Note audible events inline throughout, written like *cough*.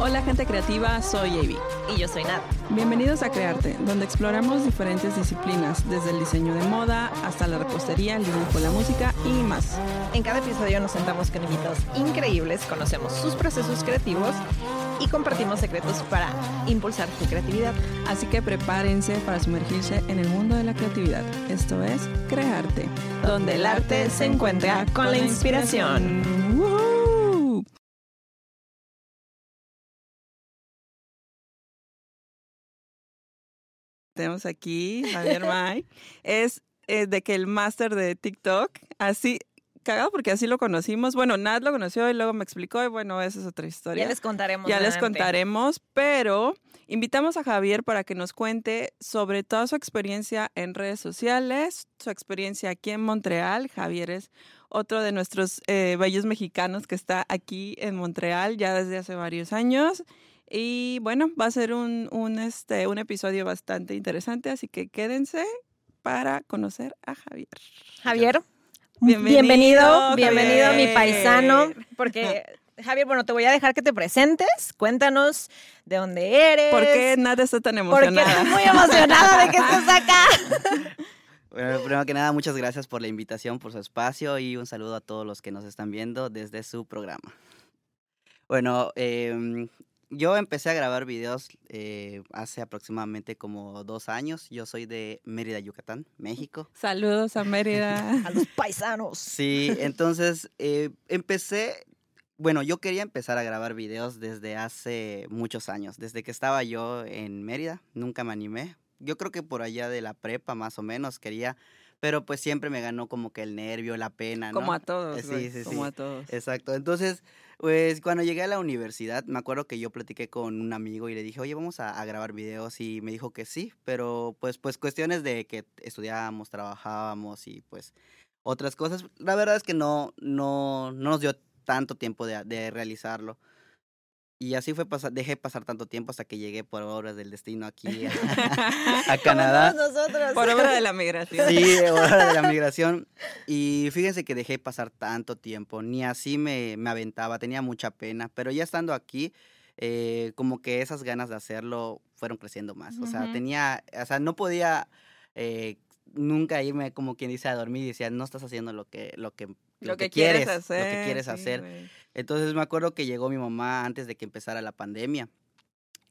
Hola gente creativa, soy Avi. Y yo soy Nat. Bienvenidos a Crearte, donde exploramos diferentes disciplinas, desde el diseño de moda hasta la repostería, el dibujo, la música y más. En cada episodio nos sentamos con invitados increíbles, conocemos sus procesos creativos y compartimos secretos para impulsar tu creatividad. Así que prepárense para sumergirse en el mundo de la creatividad. Esto es Crearte, donde el arte se encuentra con la inspiración. Tenemos aquí Javier May. Es eh, de que el máster de TikTok, así, cagado porque así lo conocimos. Bueno, Nat lo conoció y luego me explicó y bueno, esa es otra historia. Ya les contaremos. Ya les contaremos, pero invitamos a Javier para que nos cuente sobre toda su experiencia en redes sociales, su experiencia aquí en Montreal. Javier es otro de nuestros eh, bellos mexicanos que está aquí en Montreal ya desde hace varios años. Y bueno, va a ser un, un, este, un episodio bastante interesante, así que quédense para conocer a Javier. Javier, Bienvenido, bienvenido, bienvenido mi paisano, porque *laughs* Javier, bueno, te voy a dejar que te presentes, cuéntanos de dónde eres. ¿Por qué nada está tan Porque emocionada? estoy muy emocionada de que estés acá. *laughs* Bueno, primero que nada, muchas gracias por la invitación, por su espacio y un saludo a todos los que nos están viendo desde su programa. Bueno, em, yo empecé a grabar videos eh, hace aproximadamente como dos años. Yo soy de Mérida, Yucatán, México. *laughs* Saludos a Mérida. *laughs* A los paisanos. Sí, entonces eh, empecé, bueno, yo quería empezar a grabar videos desde hace muchos años, desde que estaba yo en Mérida, nunca me animé. Yo creo que por allá de la prepa más o menos quería, pero pues siempre me ganó como que el nervio, la pena, ¿no? Como a todos, Eh, sí, güey, sí, como sí. a todos. Exacto. Entonces, pues cuando llegué a la universidad, me acuerdo que yo platiqué con un amigo y le dije, oye, vamos a, grabar videos. Y me dijo que sí, pero pues, pues cuestiones de que estudiábamos, trabajábamos y pues otras cosas. La verdad es que no, no, no nos dio tanto tiempo de, de realizarlo. Y así fue, pasar, dejé pasar tanto tiempo hasta que llegué por obras del destino aquí a, *laughs* a Canadá. Nosotros. Por obra de la *laughs* migración. Sí, *laughs* hora de la migración. Y fíjense que dejé pasar tanto tiempo, ni así me, me aventaba, tenía mucha pena, pero ya estando aquí, eh, como que esas ganas de hacerlo fueron creciendo más. O sea, tenía, o sea, no podía eh, nunca irme como quien dice a dormir y decía, no estás haciendo lo que, lo que, Lo que quieres hacer. lo que quieres sí, hacer. güey. Entonces me acuerdo que llegó mi mamá antes de que empezara la pandemia.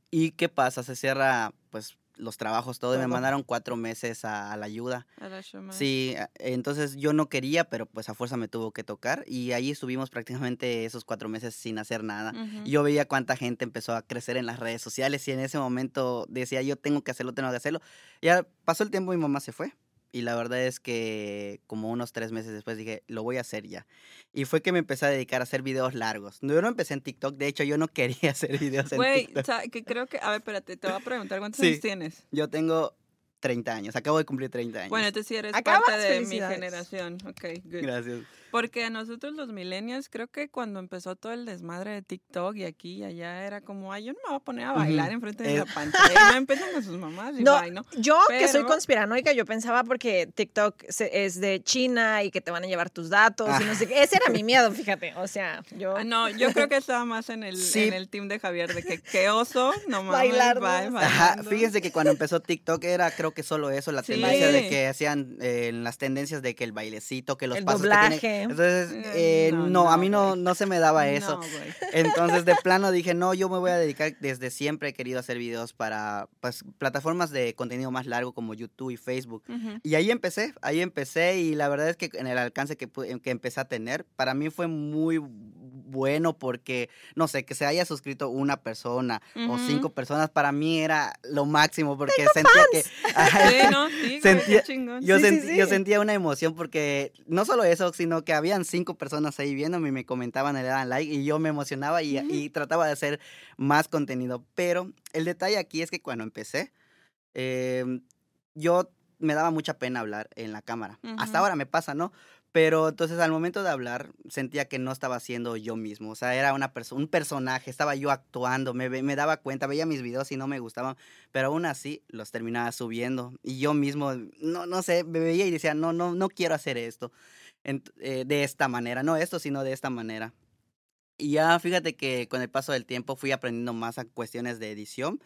¿Y qué pasa? Se cierra, pues, los trabajos, todo, y me mandaron cuatro meses a- a la ayuda. A la. Sí, entonces yo no quería, pero pues a fuerza me tuvo que tocar y ahí estuvimos prácticamente esos cuatro meses sin hacer nada. Ujú. Y Yo veía cuánta gente empezó a crecer en las redes sociales y en ese momento decía yo tengo que hacerlo, tengo que hacerlo. Ya pasó el tiempo y mi mamá se fue y la verdad es que como unos tres meses después dije lo voy a hacer ya. Y fue que me empecé a dedicar a hacer videos largos. Yo no empecé en TikTok, de hecho yo no *laughs* quería hacer videos en Güey, TikTok. o sea, que creo que. A ver, espérate, te voy a preguntar cuántos Sí. años tienes. Yo tengo 30 años, acabo de cumplir 30 años. Bueno, entonces sí eres Acabas, parte de mi generación. Ok, good. Gracias. Porque a nosotros los millennials, creo que cuando empezó todo el desmadre de TikTok y aquí y allá, era como, ay, yo no me voy a poner a bailar Ujú. enfrente de Eh. la pantalla. No empiezan con sus mamás y No, bye, ¿no? yo que soy conspiranoica, yo pensaba porque TikTok se- es de China y que te van a llevar tus datos y no sé qué. Ese era mi miedo, *laughs* fíjate. O sea, yo... Ah, no, yo creo que estaba más en el, Sí. en el team de Javier, de que qué oso, no mames, Bailar, fíjense que cuando empezó TikTok era creo que solo eso, la Sí. tendencia de que hacían eh, las tendencias de que el bailecito, que los El pasos que doblaje. tienen. Entonces, Eh, eh, no, no, a mí no, no se me daba eso. *laughs* Entonces, de plano dije, no, yo me voy a dedicar, desde siempre he querido hacer videos para pues, plataformas de contenido más largo como YouTube y Facebook. Y ahí empecé, ahí empecé y la verdad es que en el alcance que, que empecé a tener, para mí fue muy bueno porque, no sé, que se haya suscrito una persona o cinco personas, para mí era lo máximo porque sentía que... *laughs* Sí, no, sí, güey, Sentía- qué chingón. Yo, Sí, sí, sentí- yo sentía una emoción porque no solo eso, sino que habían cinco personas ahí viéndome y me comentaban, le daban like y yo me emocionaba y, y trataba de hacer más contenido. Pero el detalle aquí es que cuando empecé, em, yo me daba mucha pena hablar en la cámara. Hasta ahora me pasa, ¿no? Pero entonces al momento de hablar sentía que no estaba siendo yo mismo, o sea, era una perso- un personaje, estaba yo actuando, me, daba cuenta, veía mis videos y no me gustaban, pero aún así los terminaba subiendo y yo mismo, no, no sé, me veía y decía, no, no, no quiero hacer esto eh, de esta manera, no esto, sino de esta manera. Y ya fíjate que con el paso del tiempo fui aprendiendo más a cuestiones de edición.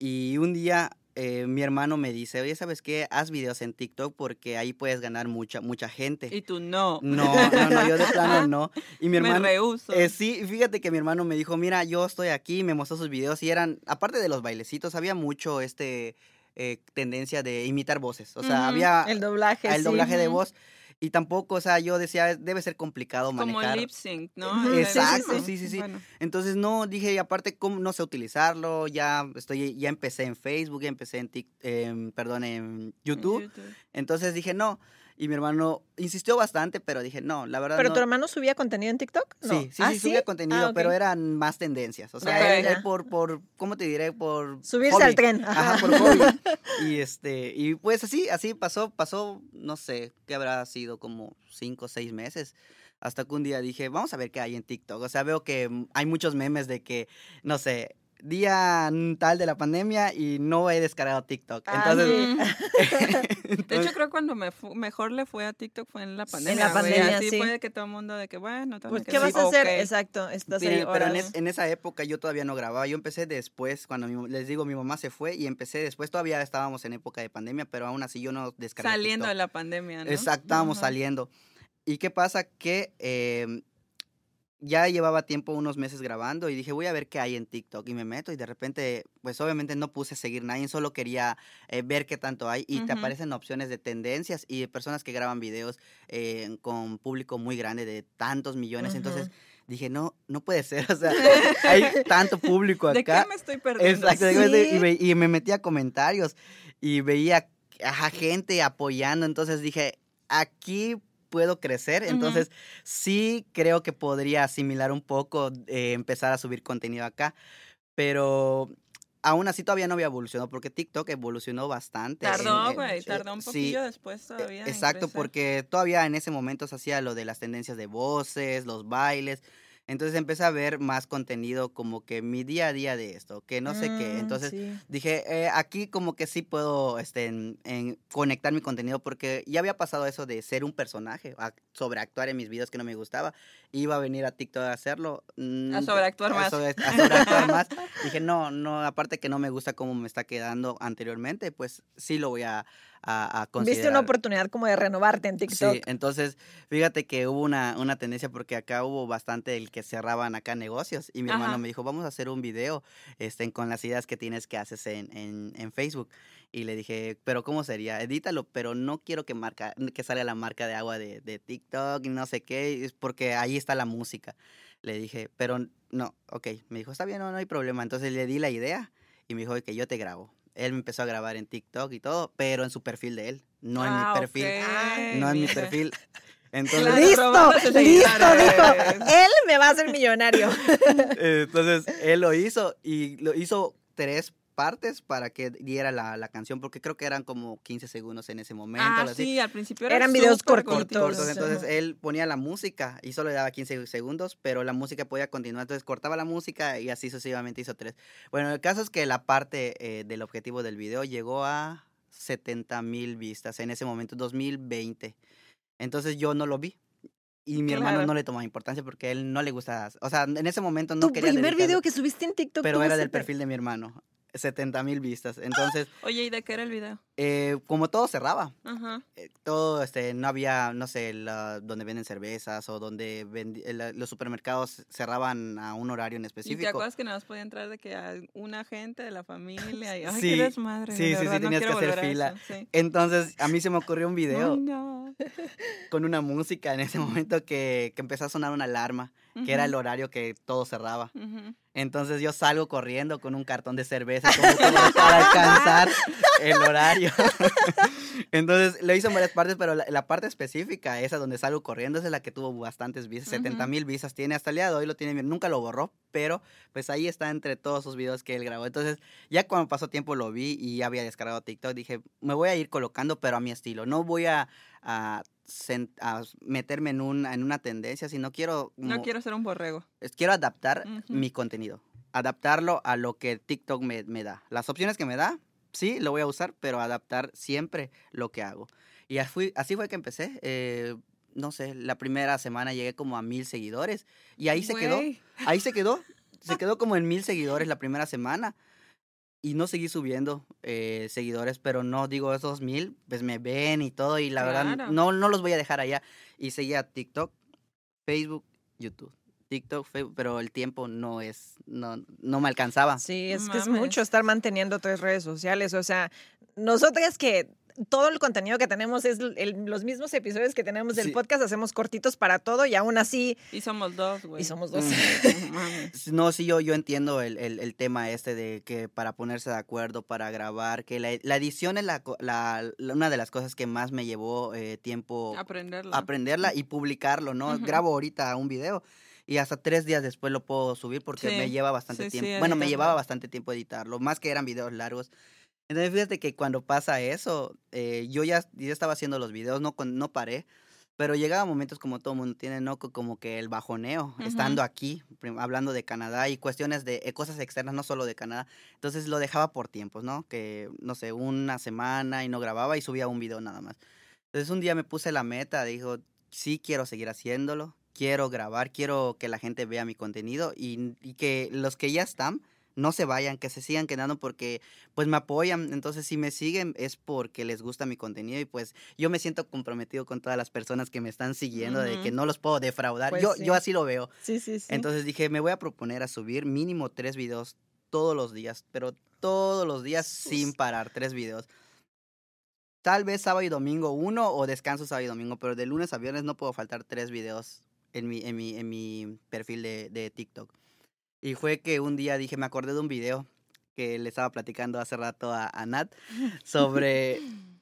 Y un día eh, mi hermano me dice, oye, ¿sabes qué? Haz videos en TikTok porque ahí puedes ganar mucha, mucha gente. Y tú no. No, no, no, yo de plano no. Y mi *laughs* hermano... Me rehuso. Eh, sí, fíjate que mi hermano me dijo, mira, yo estoy aquí, me mostró sus videos y eran, aparte de los bailecitos, había mucho este eh, tendencia de imitar voces. O sea, había El doblaje. el sí. doblaje de voz. Y tampoco, o sea, yo decía, debe ser complicado Como manejar. lip sync, ¿no? Exacto, sí, sí, sí. Bueno, Entonces, no, dije, y aparte, ¿cómo no sé utilizarlo? Ya estoy, ya empecé en Facebook, ya empecé en em, perdón, en en YouTube. Entonces dije, no. Y mi hermano insistió bastante, pero dije, no, la verdad ¿Pero no. tu hermano subía contenido en TikTok? No. Sí, sí, ¿Ah, sí, subía contenido, Ah, pero eran más tendencias. O sea, Ya, él, por, por, ¿cómo te diré? Por Subirse hobby. al tren. Ajá, por hobby. *laughs* Y este, y pues así, así pasó, pasó, no sé, qué habrá sido como cinco o seis meses. Hasta que un día dije, vamos a ver qué hay en TikTok. O sea, veo que hay muchos memes de que, no sé, día tal de la pandemia y no he descargado TikTok. Ah, Entonces, sí. *laughs* De entonces- hecho, creo cuando me fu- mejor le fue a TikTok fue en la pandemia. la güey. pandemia, Así sí. fue de que todo el mundo de que, bueno, Pues, que ¿qué sí, vas a hacer? ok. Exacto, estás Miren, ahí pero en, es- en esa época yo todavía no grababa. Yo empecé después, cuando mi- les digo, mi mamá se fue y empecé después. Todavía estábamos en época de pandemia, pero aún así yo no descargué Saliendo de TikTok. la pandemia, ¿no? Exacto, estábamos Ajá. saliendo. ¿Y qué pasa? Que em, ya llevaba tiempo, unos meses grabando y dije, voy a ver qué hay en TikTok. Y me meto y de repente, pues obviamente no puse seguir nadie, solo quería eh, ver qué tanto hay. Y te aparecen opciones de tendencias y de personas que graban videos eh, con público muy grande de tantos millones. Entonces Ujú. dije, no, no puede ser. *laughs* O sea, *laughs* hay tanto público ¿De qué acá. me estoy perdiendo? Exacto, Sí. y, ve- y me metía a comentarios y veía a gente apoyando, entonces dije, aquí puedo crecer, entonces sí creo que podría asimilar un poco, eh, empezar a subir contenido acá, pero aún así todavía no había evolucionado, porque TikTok evolucionó bastante. en- Tardó, güey, eh, tardó un sí, poquillo después eh, todavía. Exacto, porque todavía en ese momento se hacía lo de las tendencias de voces, los bailes. Entonces empecé a ver más contenido como que mi día a día de esto, que no sé qué. Mm, Entonces sí. dije, eh, aquí como que sí puedo este, en, en conectar mi contenido porque ya había pasado eso de ser un personaje, a- sobreactuar en mis videos que no me gustaba. Iba a venir a TikTok a hacerlo. mm, A sobreactuar a más. sobre- a sobreactuar más. *laughs* Dije, no, no, aparte que no me gusta cómo me está quedando anteriormente, pues sí lo voy a, a, a considerar. Viste una oportunidad como de renovarte en TikTok. Sí, entonces fíjate que hubo una, una tendencia porque acá hubo bastante el que cerraban acá negocios y mi hermano me dijo, vamos a hacer un video este, con las ideas que tienes que haces en, en, en Facebook. Y le dije, pero ¿cómo sería? Edítalo, pero no quiero que, marca, que salga la marca de agua de, de TikTok y no sé qué, es porque ahí está la música. Le dije, pero no, ok. Me dijo, está bien, no, no hay problema. Entonces le di la idea y me dijo que yo te grabo. Él me empezó a grabar en TikTok y todo, pero en su perfil de él, no en Ah, mi perfil. ok, No en mi perfil. *laughs* Entonces, listo, listo, dijo. *laughs* Él me va a hacer millonario. *laughs* entonces él lo hizo y lo hizo tres partes para que diera la, la canción, porque creo que eran como 15 segundos en ese momento. Ah, así. sí, al principio era Eran videos cortitos. cortos. Entonces él ponía la música y solo le daba 15 segundos, pero la música podía continuar. Entonces cortaba la música y así sucesivamente hizo tres. Bueno, el caso es que la parte eh, del objetivo del video llegó a 70 mil vistas en ese momento, 2020. Entonces yo no lo vi. Y mi hermano Claro. no le tomaba importancia porque a él no le gusta. O sea, en ese momento no tu quería. primer dedicarle- video que subiste en TikTok. Pero era del perfil de mi hermano. 70 mil vistas. Entonces, *gasps* Oye, ¿y de qué era el video? eh, como todo cerraba, Ajá. eh, todo, este, no había, no sé, la- donde venden cervezas o donde vendi- eh, la- los supermercados cerraban a un horario en ¿Y te específico. acuerdas que nada más podía entrar de que a una gente de la familia? Y, *laughs* ay, Sí, qué desmadre. sí, sí, sí, no tenías que hacer fila. eso, sí. Entonces, a mí se me ocurrió un *laughs* video Ay, no. *laughs* con una música en ese momento que, que empezó a sonar una alarma, que era el horario que todo cerraba. ujú. Entonces yo salgo corriendo con un cartón de cerveza como para, alcanzar el horario. *laughs* Entonces lo hice en varias partes, pero la, la parte específica, esa donde salgo corriendo, esa es la que tuvo bastantes visas, 70 mil visas tiene hasta el día de hoy, lo tiene bien, nunca lo borró, pero pues ahí está entre todos sus videos que él grabó. Entonces ya cuando pasó tiempo lo vi y ya había descargado TikTok, dije, me voy a ir colocando, pero a mi estilo, no voy a... a a meterme en, un, en una tendencia, sino quiero No quiero ser un borrego. quiero adaptar Ujú. mi contenido, adaptarlo a lo que TikTok me, me da. Las opciones que me da, sí, lo voy a usar, pero adaptar siempre lo que hago. Y así, fui- así fue que empecé. eh, no sé, la primera semana llegué como a mil seguidores y ahí se quedó, ahí se quedó, *laughs* se quedó como en mil seguidores la primera semana y no seguí subiendo eh, seguidores, pero no digo esos mil, pues me ven y todo y la verdad no, no los voy a dejar allá y seguía TikTok, Facebook, YouTube. TikTok, Facebook, pero el tiempo no es, no, no me alcanzaba. Sí, es que es mucho estar manteniendo tres redes sociales. O sea, nosotras que todo el contenido que tenemos es el- los mismos episodios que tenemos del Sí. podcast, hacemos cortitos para todo y aún así, Y somos dos, güey. y somos dos. *laughs* No mames. No, sí, yo, yo entiendo el, el- el tema este de que para ponerse de acuerdo, para grabar, que la, la edición es la, co- la- la- una de las cosas que más me llevó eh, tiempo Aprenderlo. aprenderla y publicarlo, ¿no? Grabo ahorita un video y hasta tres días después lo puedo subir porque Sí, me lleva bastante sí, sí, tiempo. bueno, me llevaba bastante tiempo editarlo, más que eran videos largos. Entonces, fíjate que cuando pasa eso, eh, yo ya, ya estaba haciendo los videos, no, no paré, pero llegaba momentos como todo mundo tiene, ¿no? Co- Como que el bajoneo, Ujú. estando aquí, hablando de Canadá y cuestiones de eh, cosas externas, no solo de Canadá. Entonces lo dejaba por tiempos, ¿no? Que, no sé, una semana y no grababa y subía un video nada más. Entonces un día me puse la meta, dijo, sí quiero seguir haciéndolo, quiero grabar, quiero que la gente vea mi contenido y, y que los que ya están no se vayan, que se sigan quedando porque pues me apoyan. Entonces si me siguen es porque les gusta mi contenido y pues yo me siento comprometido con todas las personas que me están siguiendo de que no los puedo defraudar. Pues yo, sí. yo así lo veo. Sí, sí, sí. Entonces dije, me voy a proponer a subir mínimo tres videos todos los días, pero todos los días sin parar, tres videos. Tal vez sábado y domingo uno o descanso sábado y domingo, pero de lunes a viernes no puedo faltar tres videos en mi, en mi, en mi perfil de, de TikTok. Y fue que un día dije, me acordé de un video que le estaba platicando hace rato a, a Nat sobre *laughs*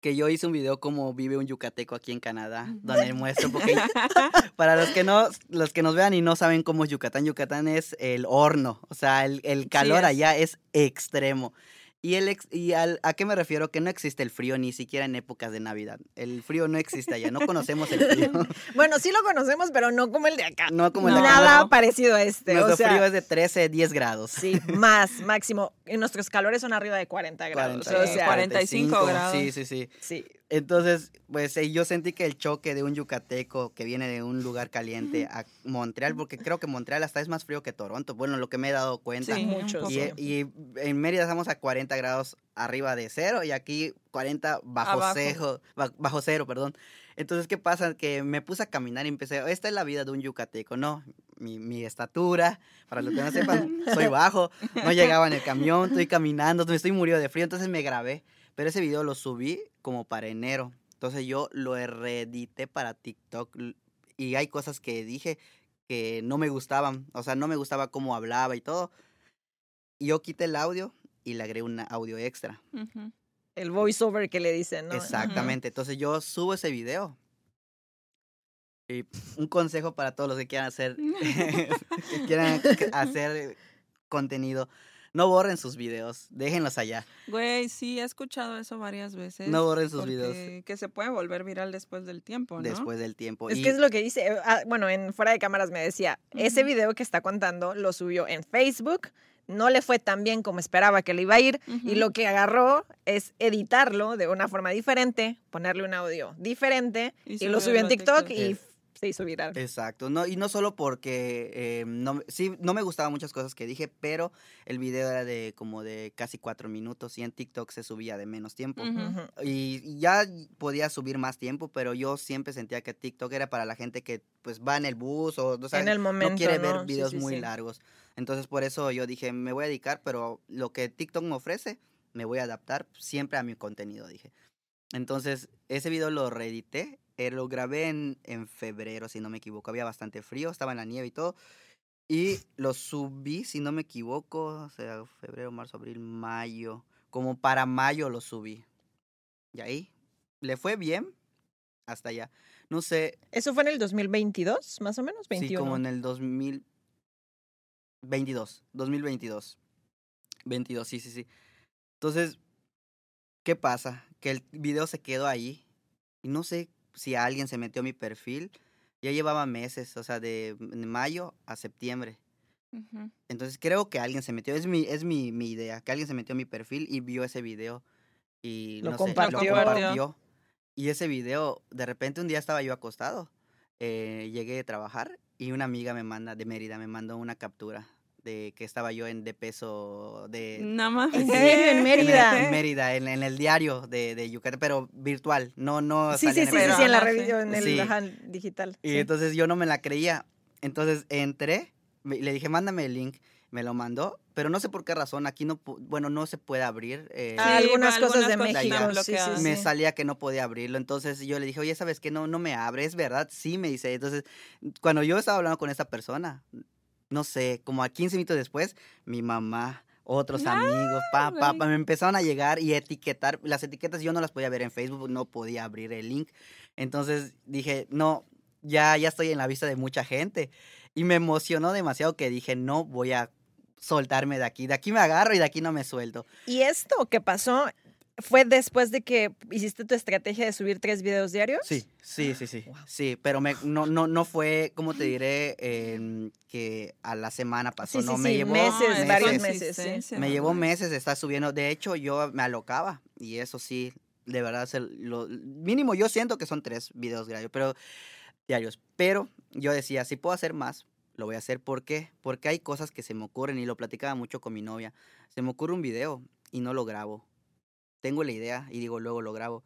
que yo hice un video como vive un yucateco aquí en Canadá, donde muestro, porque *laughs* *laughs* para los que no, los que nos vean y no saben cómo es Yucatán, Yucatán es el horno, o sea, el, el calor allá es extremo. Y, el ex- y al- a qué me refiero? Que no existe el frío ni siquiera en épocas de Navidad. El frío no existe allá, no conocemos el frío. *laughs* Bueno, sí lo conocemos, pero no como el de acá. No como el de acá. Nada no. parecido a este. Nuestro o sea, frío es de 13, 10 grados. Sí, más, máximo. Y nuestros calores son arriba de 40 *laughs* grados. 40, o sea, 45 grados. Sí, sí, sí. sí. Entonces, pues yo sentí que el choque de un yucateco que viene de un lugar caliente a Montreal, porque creo que Montreal hasta es más frío que Toronto, bueno, lo que me he dado cuenta. Sí, mucho. Y, y en Mérida estamos a 40 grados arriba de cero y aquí 40 bajo, cejo- ba- bajo cero, perdón. Entonces, ¿qué pasa? Que me puse a caminar y empecé, esta es la vida de un yucateco, ¿no? Mi, mi estatura, para los que no sepan, soy bajo, no llegaba en el camión, estoy caminando, me estoy muriendo de frío, entonces me grabé. Pero ese video lo subí como para enero. Entonces yo lo reedité para TikTok y hay cosas que dije que no me gustaban, o sea, no me gustaba cómo hablaba y todo. Y yo quité el audio y le agregué un audio extra. El voiceover que le dicen, ¿no? Exactamente. Entonces yo subo ese video. Y un consejo para todos los que quieran hacer, *laughs* que quieran *laughs* hacer contenido. No borren sus videos, déjenlos allá. Güey, sí, he escuchado eso varias veces. No borren sus porque videos Que se puede volver viral después del tiempo, ¿no? después del tiempo. Es Y- que es lo que dice, ah, bueno, en fuera de cámaras me decía, ese video que está contando lo subió en Facebook, no le fue tan bien como esperaba que le iba a ir y lo que agarró es editarlo de una forma diferente, ponerle un audio diferente Y y, lo subió en TikTok, TikTok. y Es- se hizo viral. Exacto, no, y no solo porque eh, no, me- sí, no me gustaban muchas cosas que dije, pero el video era de como de casi cuatro minutos y en TikTok se subía de menos tiempo. Y ya podía subir más tiempo, pero yo siempre sentía que TikTok era para la gente que pues va en el bus o o sea, en el momento, no quiere ¿no? ver Sí, videos sí, muy sí. largos. Entonces por eso yo dije, me voy a dedicar, pero lo que TikTok me ofrece, me voy a adaptar siempre a mi contenido, dije. Entonces ese video lo reedité, eh, lo grabé en, en febrero, si no me equivoco, había bastante frío, estaba en la nieve y todo. Y lo subí, si no me equivoco, o sea, febrero, marzo, abril, mayo. Como para mayo lo subí. Y ahí le fue bien hasta allá. No sé, Eso fue en el 2022, más o menos, 21. Sí, como en el 2022. 2022. 22, sí, sí, sí. Entonces, ¿qué pasa? Que el video se quedó ahí. Y no sé si alguien se metió a mi perfil. Ya llevaba meses, o sea, de mayo a septiembre. Entonces creo que alguien se metió, es mi, es mi, mi idea, que alguien se metió a mi perfil y vio ese video y Lo no sé, compartió. lo compartió. Y ese video, de repente un día estaba yo acostado, eh, llegué de trabajar y una amiga me manda, de Mérida, me mandó una captura de que estaba yo en de peso de... No mames. ¿En serio? ¿En en el- Mérida? En Mérida, en, en el diario de, de Yucatán, pero virtual, no, no Sí, sí, en sí, sí, sí, en la sí. revista, en el Sí. digital. Y sí. entonces yo no me la creía. Entonces entré, le dije, mándame el link. Me lo mandó, pero no sé por qué razón. Aquí no, bueno, no se puede abrir. eh, Ah, algunas algunas cosas de México, sí, sí, me sí. salía que no podía abrirlo. Entonces yo le dije, oye, ¿sabes qué? No, no me abre, ¿es verdad? Sí, me dice. Entonces, cuando yo estaba hablando con esta persona, no sé, como a 15 minutos después, mi mamá, otros amigos, pa, pa, güey. pa, me empezaron a llegar y etiquetar. Las etiquetas yo no las podía ver en Facebook, no podía abrir el link. Entonces dije, no, ya, ya estoy en la vista de mucha gente. Y me emocionó demasiado que dije, no voy a soltarme de aquí. De aquí me agarro y de aquí no me suelto. Y esto que pasó fue después de que hiciste tu estrategia de subir tres videos diarios. Sí, sí, sí, sí. Sí, pero me, no, no, no fue, ¿cómo te diré? Que a la semana pasó. Sí, sí, no, sí, me llevó meses, es varios meses, sí. Me llevó meses de estar subiendo. De hecho, yo me alocaba. Y eso sí, de verdad, se lo, mínimo yo siento que son tres videos diarios, pero, diarios. Pero yo decía, si puedo hacer más, lo voy a hacer. ¿Por qué? Porque hay cosas que se me ocurren y lo platicaba mucho con mi novia. Se me ocurre un video y no lo grabo. Tengo la idea y digo, luego lo grabo.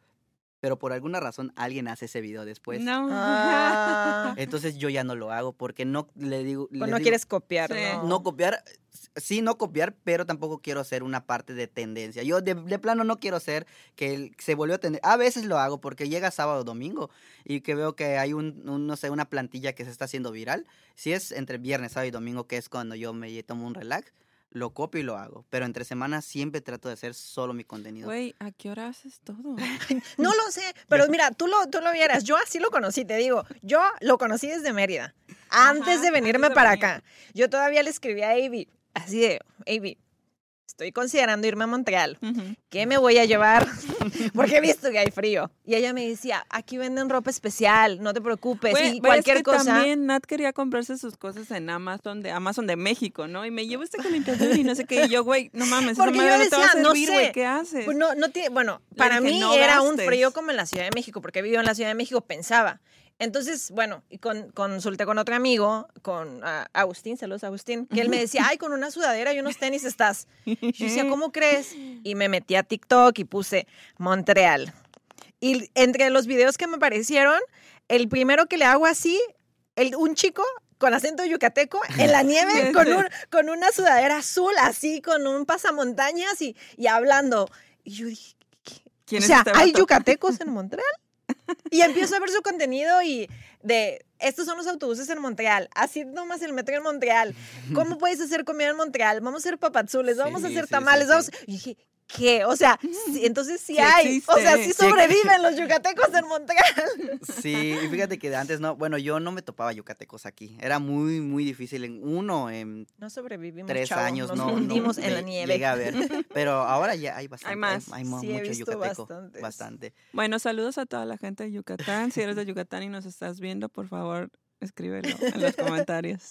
Pero por alguna razón alguien hace ese video después. No. Ah, *laughs* Entonces yo ya no lo hago porque no le digo. pues no digo, quieres copiar, Sí. ¿no? no copiar, sí, no copiar, pero tampoco quiero ser una parte de tendencia. Yo de, de plano no quiero ser que se volvió a tener. A veces lo hago porque llega sábado o domingo y que veo que hay un, un, no sé, una plantilla que se está haciendo viral. Si es entre viernes, sábado y domingo, que es cuando yo me tomo un relax, lo copio y lo hago. Pero entre semanas siempre trato de hacer solo mi contenido. Güey, ¿a qué hora haces todo? *laughs* No lo sé, *laughs* pero mira, tú lo, tú lo vieras. Yo así lo conocí, te digo. Yo lo conocí desde Mérida, antes Ajá, de venirme antes de para venir. acá. Yo todavía le escribí a Avi, así de, Avi, estoy considerando irme a Montreal. Ujú. ¿Qué me voy a llevar? *laughs* Porque he visto que hay frío. Y ella me decía, aquí venden ropa especial, no te preocupes. Güey, y cualquier es que cosa. También Nat quería comprarse sus cosas en Amazon de Amazon de México, ¿no? Y me llevo este calentador y no sé qué. Y yo, güey, no mames, Porque yo madre no te va a decía, no servir, güey, sé. ¿qué haces? Pues no, no tiene, bueno, para mí "No era un gastes". frío como en la Ciudad de México, porque vivo en la Ciudad de México, pensaba. Entonces, bueno, y con, consulté con otro amigo, con ah, Agustín, saludos Agustín, que él me decía, ay, con una sudadera y unos tenis estás. Yo decía, ¿cómo crees? Y me metí a TikTok y puse Montreal. Y entre los videos que me aparecieron, el primero que le hago así, el, un chico con acento yucateco en la nieve con, un, *laughs* con una sudadera azul, así, con un pasamontañas y, y hablando. Y yo dije. ¿Quién o sea, este ¿hay yucatecos en Montreal? *laughs* Y empiezo a ver su contenido y de, estos son los autobuses en Montreal, así nomás el metro en Montreal. ¿Cómo puedes hacer comida en Montreal? Vamos a hacer papazules, vamos a hacer tamales, sí, vamos... Y dije, ¿qué? O sea, sí, entonces sí Sí hay. O sea, sí *laughs* sobreviven los yucatecos en Montreal. *laughs* Sí, y fíjate que antes no, bueno, yo no me topaba yucatecos aquí. Era muy, muy difícil. En uno, en No sobrevivimos, tres chavo, años, nos no, no hundimos en la ve- nieve. llegué a ver. *laughs* Pero ahora ya hay bastante. más. Hay, mu- Sí, he mucho visto yucateco. bastantes. Bastante. Bueno, saludos a toda la gente de Yucatán. Si eres de Yucatán y nos estás viendo, por favor, escríbelo en los comentarios.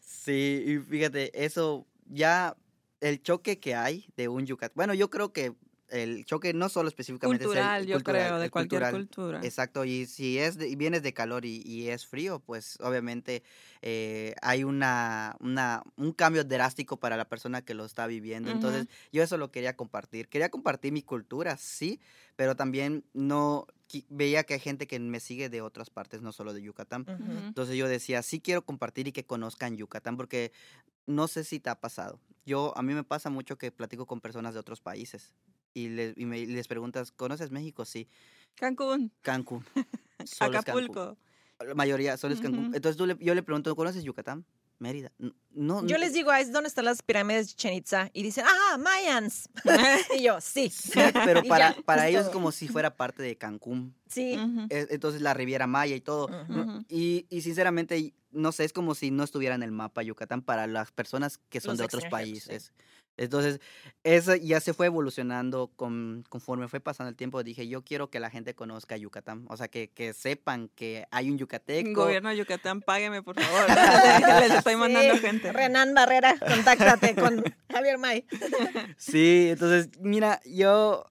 Sí, y fíjate, eso ya, el choque que hay de un yucatán. Bueno, yo creo que el choque no solo específicamente Cultural, es el yo cultural, creo, de cualquier cultural. cultura. Exacto, y si es de- y vienes de calor y, y es frío, pues obviamente eh, hay una, una, un cambio drástico para la persona que lo está viviendo. Entonces, yo eso lo quería compartir. Quería compartir mi cultura, sí, pero también no veía que hay gente que me sigue de otras partes, no solo de Yucatán. Ujú. Entonces yo decía, sí quiero compartir y que conozcan Yucatán, porque no sé si te ha pasado. Yo, a mí me pasa mucho que platico con personas de otros países y, le- y me- y les preguntas, ¿conoces México? Sí. Cancún, Cancún. *laughs* Es Cancún. Acapulco. La mayoría solo es Cancún. Ujú. Entonces tú le- yo le pregunto, ¿conoces Yucatán? Mérida. No, Yo no- les digo, "Ah, es donde están las pirámides de Chichen Itza. Y dicen, ah, Mayans. *laughs* y yo, sí. Sí, pero *laughs* para, ya, para es ellos todo. como si fuera parte de Cancún. Sí. Ujú. E- Entonces la Riviera Maya y todo. Y, y sinceramente, no sé, es como si no estuviera en el mapa Yucatán para las personas que son Los de otros extranjeros, sí. Entonces, eso ya se fue evolucionando con, conforme fue pasando el tiempo. Dije, yo quiero que la gente conozca Yucatán. O sea, que, que sepan que hay un yucateco. Gobierno de Yucatán, *laughs* págueme, por favor. *laughs* Les estoy mandando Sí. gente. Renan Barrera, contáctate con *laughs* Javier May. Sí, entonces, mira, yo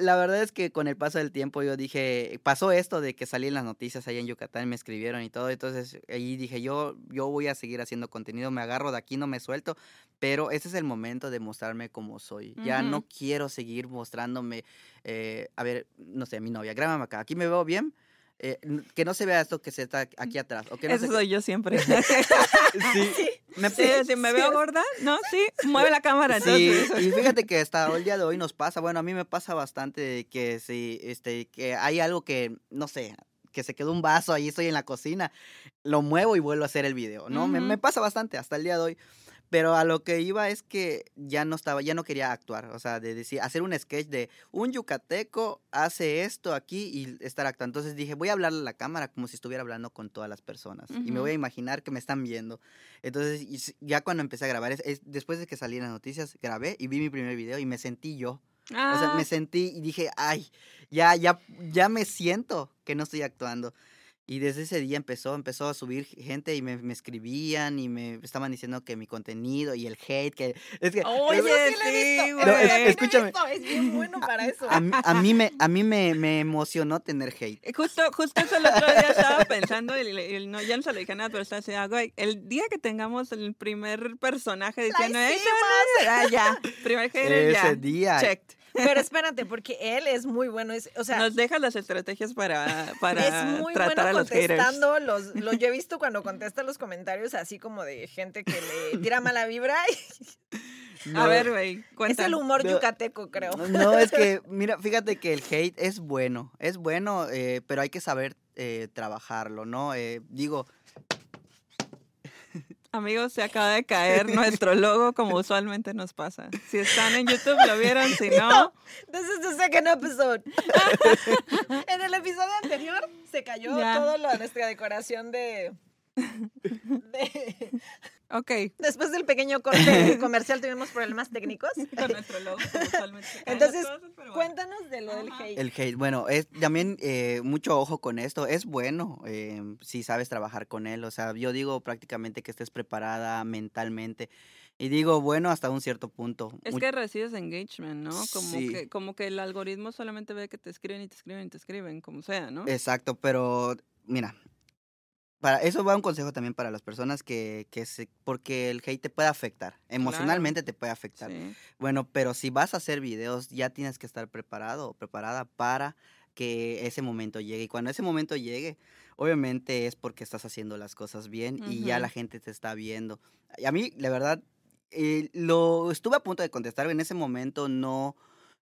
la verdad es que con el paso del tiempo yo dije, pasó esto de que salí en las noticias ahí en Yucatán, me escribieron y todo, entonces ahí dije, yo, yo voy a seguir haciendo contenido, me agarro de aquí, no me suelto, pero ese es el momento de mostrarme como soy. Ya no quiero seguir mostrándome, eh, a ver, no sé, mi novia, grábame acá, aquí me veo bien. eh, que no se vea esto que se está aquí atrás. O que no Eso se- soy yo siempre. *laughs* Sí, *laughs* me- Sí, si me veo gorda, ¿no? Sí, mueve la cámara. Sí, y fíjate que hasta *laughs* el día de hoy nos pasa, bueno, a mí me pasa bastante que si, este, que hay algo que, no sé, que se quedó un vaso, ahí estoy en la cocina, lo muevo y vuelvo a hacer el video, ¿no? me pasa bastante hasta el día de hoy. Pero a lo que iba es que ya no estaba, ya no quería actuar, o sea, de decir, hacer un sketch de un yucateco hace esto aquí y estar actuando. Entonces dije, voy a hablarle a la cámara como si estuviera hablando con todas las personas y me voy a imaginar que me están viendo. Entonces, ya cuando empecé a grabar, es, es- después de que salí en las noticias, grabé y vi mi primer video y me sentí yo. O sea, Ah, me sentí y dije, ay, ya, ya, ya me siento que no estoy actuando. Y desde ese día empezó, empezó a subir gente y me, me escribían y me estaban diciendo que mi contenido y el hate, que es que Oye, sí lo he sí, visto. güey. No, es- escúchame. visto, Es bien bueno para eso. a, mí- a mí me a *laughs* mí me, me emocionó tener hate. Eh, Justo, justo eso el otro día estaba pensando, y, no, ya no se lo dije nada, pero estaba así, ah, güey, el día que tengamos el primer personaje diciendo eso, hicimos. ah, ya, primer hater, ya, Ese día. checked. Pero espérate, porque él es muy bueno. Es, o sea, Nos deja las estrategias para, *laughs* para es muy tratar bueno a los haters. contestando los, lo yo he visto cuando contesta los comentarios así como de gente que le tira mala vibra. A No, ver, güey, Es el humor No. yucateco, creo. No, es que, *laughs* mira, fíjate que el hate es bueno, es bueno, eh, pero hay que saber eh, trabajarlo, ¿no? Eh, digo, Amigos, se acaba de caer nuestro logo como usualmente nos pasa. Si están en YouTube lo vieron, si *laughs* no, This is the second episode. en el episodio anterior se cayó Ya. toda nuestra decoración de, de- ok, Después del pequeño corte comercial tuvimos problemas técnicos. *laughs* con nuestro logo *laughs* caen Entonces. Cuéntanos de lo del Ajá. hate. el hate, bueno, es también eh, mucho ojo con esto, es bueno eh, si sabes trabajar con él, o sea, yo digo prácticamente que estés preparada mentalmente y digo bueno hasta un cierto punto. Es que recibes engagement, ¿no? Como, Sí. que, como que el algoritmo solamente ve que te escriben y te escriben y te escriben, como sea, ¿no? Exacto, pero mira, para eso va un consejo también para las personas que, que se, porque el hate te puede afectar, emocionalmente te puede afectar. Sí. Bueno, pero si vas a hacer videos, ya tienes que estar preparado o preparada para que ese momento llegue. Y cuando ese momento llegue, obviamente es porque estás haciendo las cosas bien y ya la gente te está viendo. Y a mí, la verdad, eh, lo estuve a punto de contestar. En ese momento no,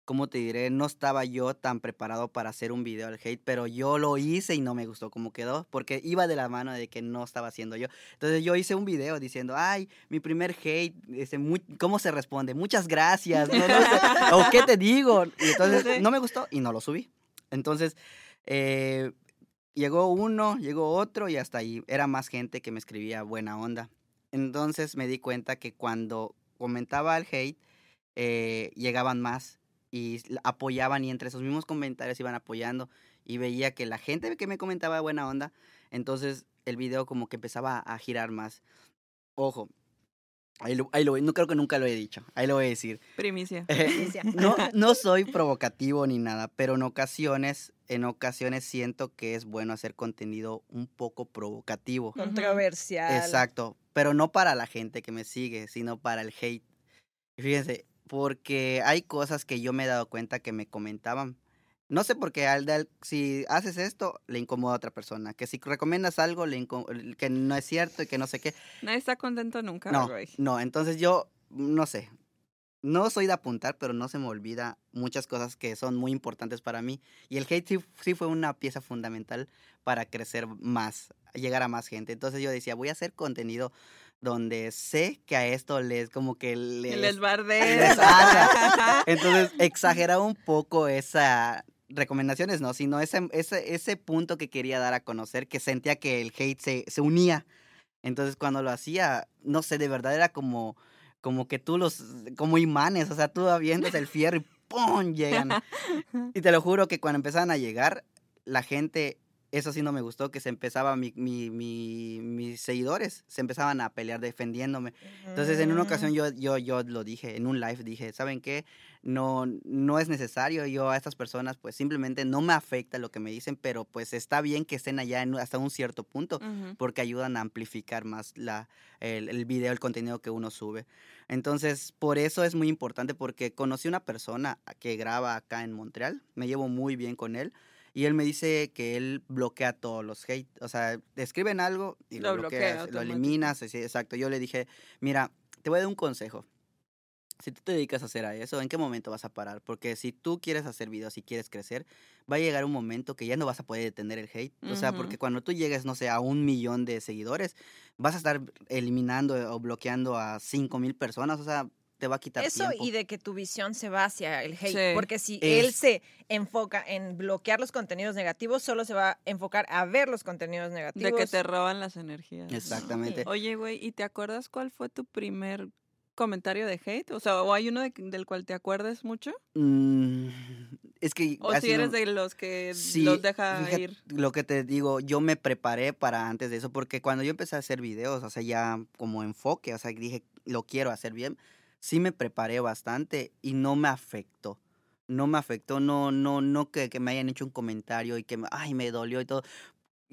¿cómo te diré? No estaba yo tan preparado para hacer un video al hate, pero yo lo hice y no me gustó cómo quedó, porque iba de la mano de que no estaba haciendo yo. Entonces yo hice un video diciendo, ay, mi primer hate, este, mu- ¿cómo se responde? Muchas gracias, no, no sé, *laughs* o qué te digo. Y entonces no me gustó y no lo subí. Entonces, eh, llegó uno, llegó otro y hasta ahí. Era más gente que me escribía buena onda. Entonces me di cuenta que cuando comentaba el hate, eh, llegaban más y apoyaban y entre esos mismos comentarios iban apoyando y veía que la gente que me comentaba buena onda, entonces el video como que empezaba a girar más. Ojo, ahí lo, ahí lo voy, no creo que nunca lo he dicho, ahí lo voy a decir. Primicia. Primicia. no, *laughs* no soy provocativo ni nada, pero en ocasiones, en ocasiones siento que es bueno hacer contenido un poco provocativo. Controversial. Exacto, pero no para la gente que me sigue, sino para el hate. Fíjense, porque hay cosas que yo me he dado cuenta que me comentaban. No sé por qué al, al- si haces esto le incomoda a otra persona, que si recomiendas algo le que no es cierto y que no sé qué. Nadie está contento nunca, No, no, entonces yo no sé. No soy de apuntar, pero no se me olvida muchas cosas que son muy importantes para mí. Y el hate sí, sí fue una pieza fundamental para crecer más, llegar a más gente. Entonces yo decía, voy a hacer contenido donde sé que a esto les como que les... Les les. *laughs* Entonces exageraba un poco esa recomendaciones, no, sino ese, ese, ese punto que quería dar a conocer, que sentía que el hate se, se unía. Entonces cuando lo hacía, no sé, de verdad era como, como que tú los, como imanes, o sea, tú avientas el fierro y ¡pum! llegan. *laughs* Y te lo juro que cuando empezaban a llegar, la gente eso sí no me gustó, que se empezaba, mi, mi, mi- mis seguidores se empezaban a pelear defendiéndome. Entonces, en una ocasión Mm. yo, yo, yo lo dije, en un live dije, ¿saben qué? No, no es necesario, yo a estas personas pues simplemente no me afecta lo que me dicen, pero pues está bien que estén allá en- hasta un cierto punto porque ayudan a amplificar más la, el, el video, el contenido que uno sube. Entonces, por eso es muy importante porque conocí una persona que graba acá en Montreal, me llevo muy bien con él. Y él me dice que él bloquea todos los hate. O sea, escriben algo y lo, Lo bloquea bloqueas, lo automático. eliminas. Sí, exacto. Yo le dije, mira, te voy a dar un consejo. Si tú te dedicas a hacer a eso, ¿en qué momento vas a parar? Porque si tú quieres hacer videos y quieres crecer, va a llegar un momento que ya no vas a poder detener el hate. O sea, porque cuando tú llegues, no sé, a un millón de seguidores, vas a estar eliminando o bloqueando a cinco mil personas. O sea, te va a quitar Eso tiempo. y de que tu visión se va hacia el hate. Sí. Porque si él se enfoca en bloquear los contenidos negativos, solo se va a enfocar a ver los contenidos negativos. De que te roban las energías. Exactamente. Oye, güey, ¿y te acuerdas cuál fue tu primer comentario de hate? O sea, ¿o hay uno de- del cual te acuerdes mucho? Mm, es que... ¿O si eres no- de los que Sí, los deja fíjate, ir? Lo que te digo, yo me preparé para antes de eso, porque cuando yo empecé a hacer videos, o sea, ya como enfoque, o sea, dije, lo quiero hacer bien, sí me preparé bastante y no me afectó. No me afectó, no, no, no que, que me hayan hecho un comentario y que, me- ay, me dolió y todo.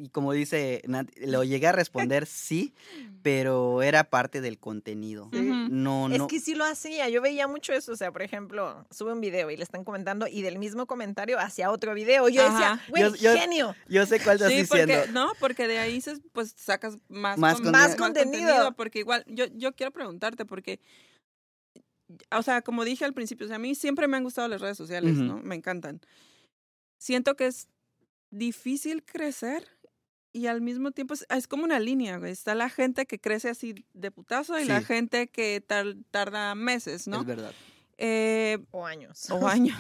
Y como dice, Nat, lo llegué a responder, sí, *laughs* pero era parte del contenido. Ujú. No, Es no. que sí lo hacía, yo veía mucho eso, o sea, por ejemplo, sube un video y le están comentando y del mismo comentario hacia otro video. Yo decía, Ajá. güey, Yo- yo- genio. Yo sé cuál estás Sí, diciendo. porque, no, porque de ahí pues sacas más, Más con- contenido. Más contenido. Porque igual, yo, yo quiero preguntarte, porque, o sea, como dije al principio, o sea, a mí siempre me han gustado las redes sociales. ¿no? Me encantan. Siento que es difícil crecer y al mismo tiempo es, es como una línea, güey. Está la gente que crece así de putazo y la gente que tar- tarda meses, ¿no? Es verdad. Eh, O años. o *laughs* años.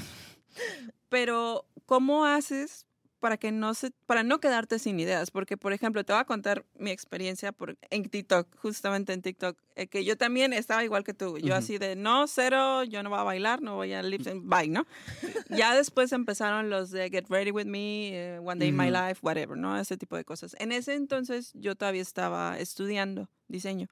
Pero, ¿cómo haces para que no se, para no quedarte sin ideas? Porque, por ejemplo, te voy a contar mi experiencia por, en TikTok, justamente en TikTok, eh, que yo también estaba igual que tú. Yo así de, no, cero, yo no voy a bailar, no voy a lip sync, bye, ¿no? ya después empezaron los de Get Ready With Me, eh, One Day in My. Life, whatever, ¿no? Ese tipo de cosas. En ese entonces yo todavía estaba estudiando diseño.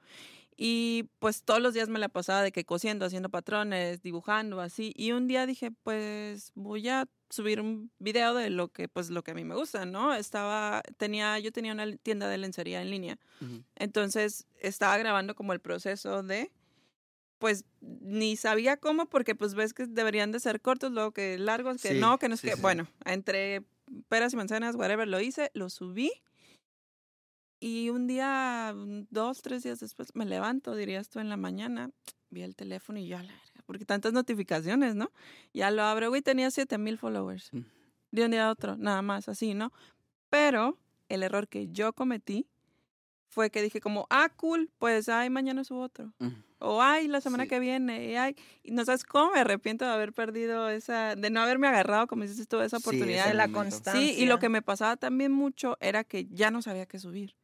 Y pues todos los días me la pasaba de que cosiendo, haciendo patrones, dibujando, así. Y un día dije, pues voy a subir un video de lo que, pues lo que a mí me gusta, ¿no? Estaba, tenía, yo tenía una tienda de lencería en línea. Entonces estaba grabando como el proceso de, pues ni sabía cómo, porque pues ves que deberían de ser cortos, luego que largos, que Sí, no, que no es sí, que, sí. bueno, entre peras y manzanas, whatever, lo hice, lo subí. Y un día, dos, tres días después, me levanto, dirías tú, en la mañana, vi el teléfono y yo, a la verga, porque tantas notificaciones, ¿no? Ya lo abro, güey, tenía siete mil followers. Mm. De un día a otro, nada más, así, ¿no? Pero el error que yo cometí fue que dije como, ah, cool, pues, ay, mañana subo otro. Ujú. O, ay, la semana Sí. que viene, y, ay, y no sabes cómo me arrepiento de haber perdido esa, de no haberme agarrado, como dices tú, esa oportunidad. de la momento. constancia. Sí, y lo que me pasaba también mucho era que ya no sabía qué subir.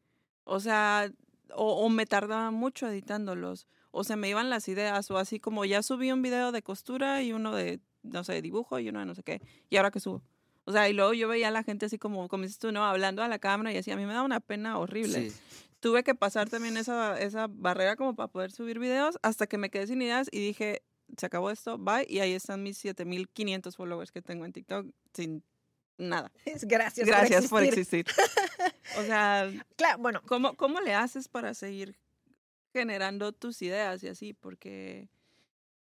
O sea, o, o me tardaba mucho editándolos. O se me iban las ideas, o así como ya subí un video de costura y uno de, no sé, dibujo y uno de no sé qué. ¿Y ahora qué subo? O sea, y luego yo veía a la gente así como, como dices tú, ¿no? Hablando a la cámara y así, a mí me da una pena horrible. Sí. Tuve que pasar también esa, esa barrera como para poder subir videos hasta que me quedé sin ideas y dije, se acabó esto, bye. Y ahí están mis 7500 followers que tengo en TikTok sin nada. *laughs* Gracias, Gracias por existir. existir. *laughs* O sea, Claro, bueno, ¿cómo, ¿cómo le haces para seguir generando tus ideas y así? Porque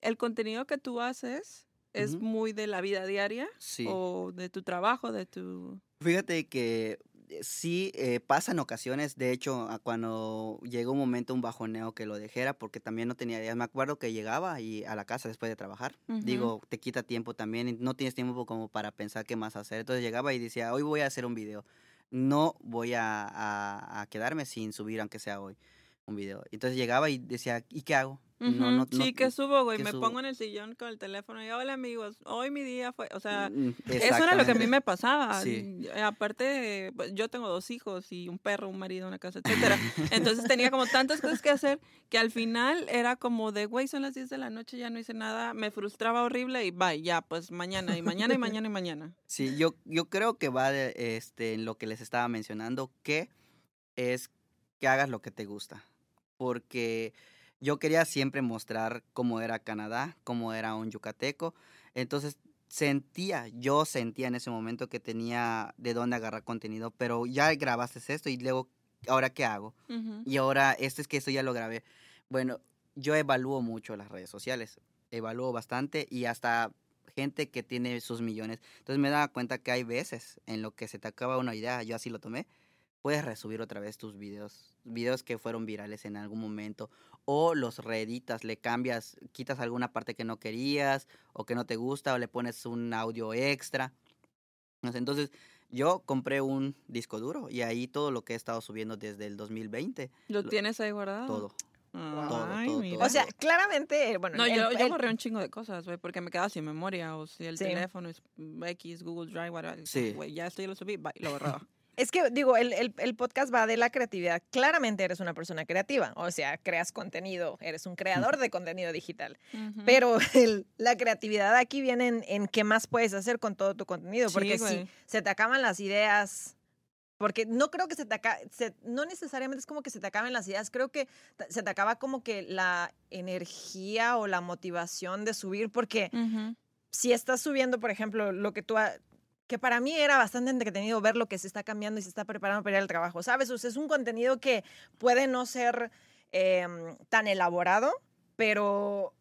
el contenido que tú haces es muy de la vida diaria Sí. o de tu trabajo, de tu... Fíjate que eh, sí eh, pasan ocasiones, de hecho, cuando llegó un momento, un bajoneo que lo dejara, porque también no tenía ideas. Me acuerdo que llegaba y a la casa después de trabajar. Digo, te quita tiempo también no tienes tiempo como para pensar qué más hacer. Entonces llegaba y decía, hoy voy a hacer un video. No voy a, a- a quedarme sin subir, aunque sea hoy. Un video. Entonces llegaba y decía, ¿y qué hago? Ujú, No, no, sí, no- que subo, güey. ¿qué Me subo? pongo en el sillón con el teléfono y hola amigos, hoy mi día fue, o sea, Mm, eso era lo que a mí me pasaba. Sí. Eh, Aparte, pues, yo tengo dos hijos y un perro, un marido, una casa, etcétera. *laughs* Entonces tenía como tantas cosas que hacer que al final era como de, güey, son las 10 de la noche, ya no hice nada, me frustraba horrible y bye, ya, pues mañana y mañana y mañana y mañana. *laughs* Sí, yo, yo creo que va de, este, en lo que les estaba mencionando, que es que hagas lo que te gusta. Porque yo quería siempre mostrar cómo era Canadá, cómo era un yucateco. Entonces sentía, yo sentía en ese momento que tenía de dónde agarrar contenido, pero ya grabaste esto y luego, ¿ahora qué hago? Y ahora, esto es que esto ya lo grabé. Bueno, yo evalúo mucho las redes sociales, evalúo bastante y hasta gente que tiene sus millones. Entonces me daba cuenta que hay veces en lo que se te acaba una idea, yo así lo tomé, puedes resubir otra vez tus videos, videos que fueron virales en algún momento, o los reeditas, le cambias, quitas alguna parte que no querías o que no te gusta, o le pones un audio extra. Entonces, yo compré un disco duro y ahí todo lo que he estado subiendo desde el 2020, ¿Lo Lo- tienes ahí guardado? todo. Todo, todo, mira. todo. O sea, claramente, eh, bueno, No, el- yo, yo el- borré un chingo de cosas, güey, porque me quedaba sin memoria. O si el Sí. teléfono es X, Google Drive, whatever. Sí. Ya esto ya lo subí, bye, lo borraba. *laughs* Es que, digo, el, el- el podcast va de la creatividad. Claramente eres una persona creativa. O sea, creas contenido, eres un creador de contenido digital. Pero *laughs* el- la creatividad aquí viene en, en qué más puedes hacer con todo tu contenido. Sí, Porque si güey. se te acaban las ideas. Porque no creo que se te acabe, no necesariamente es como que se te acaben las ideas, creo que se te acaba como que la energía o la motivación de subir, porque si estás subiendo, por ejemplo, lo que tú... que para mí era bastante entretenido ver lo que se está cambiando y se está preparando para ir al trabajo, ¿sabes? O sea, es un contenido que puede no ser em, tan elaborado, pero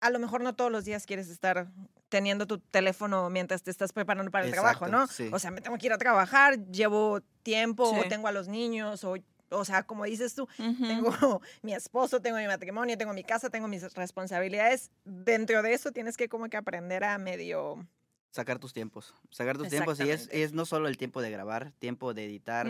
a lo mejor no todos los días quieres estar teniendo tu teléfono mientras te estás preparando para el trabajo, ¿no? sí. O sea, me tengo que ir a trabajar, llevo tiempo, o tengo a los niños, o, o sea, como dices tú, tengo *laughs* mi esposo, tengo mi matrimonio, tengo mi casa, tengo mis responsabilidades. Dentro de eso tienes que como que aprender a medio... Sacar tus tiempos, sacar tus tiempos y es, no solo el tiempo de grabar, tiempo de editar.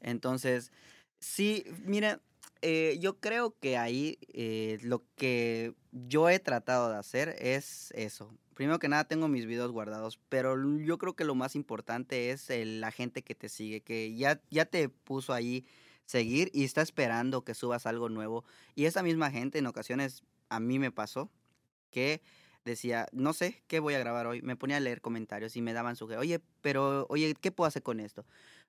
Entonces, sí, mira, eh, yo creo que ahí eh, lo que yo he tratado de hacer es eso. Primero que nada tengo mis videos guardados, pero yo creo que lo más importante es el- la gente que te sigue, que ya, ya te puso ahí seguir y está esperando que subas algo nuevo. Y esa misma gente en ocasiones a mí me pasó que decía, no sé qué voy a grabar hoy. Me ponía a leer comentarios y me daban su, oye, pero, oye, ¿qué puedo hacer con esto?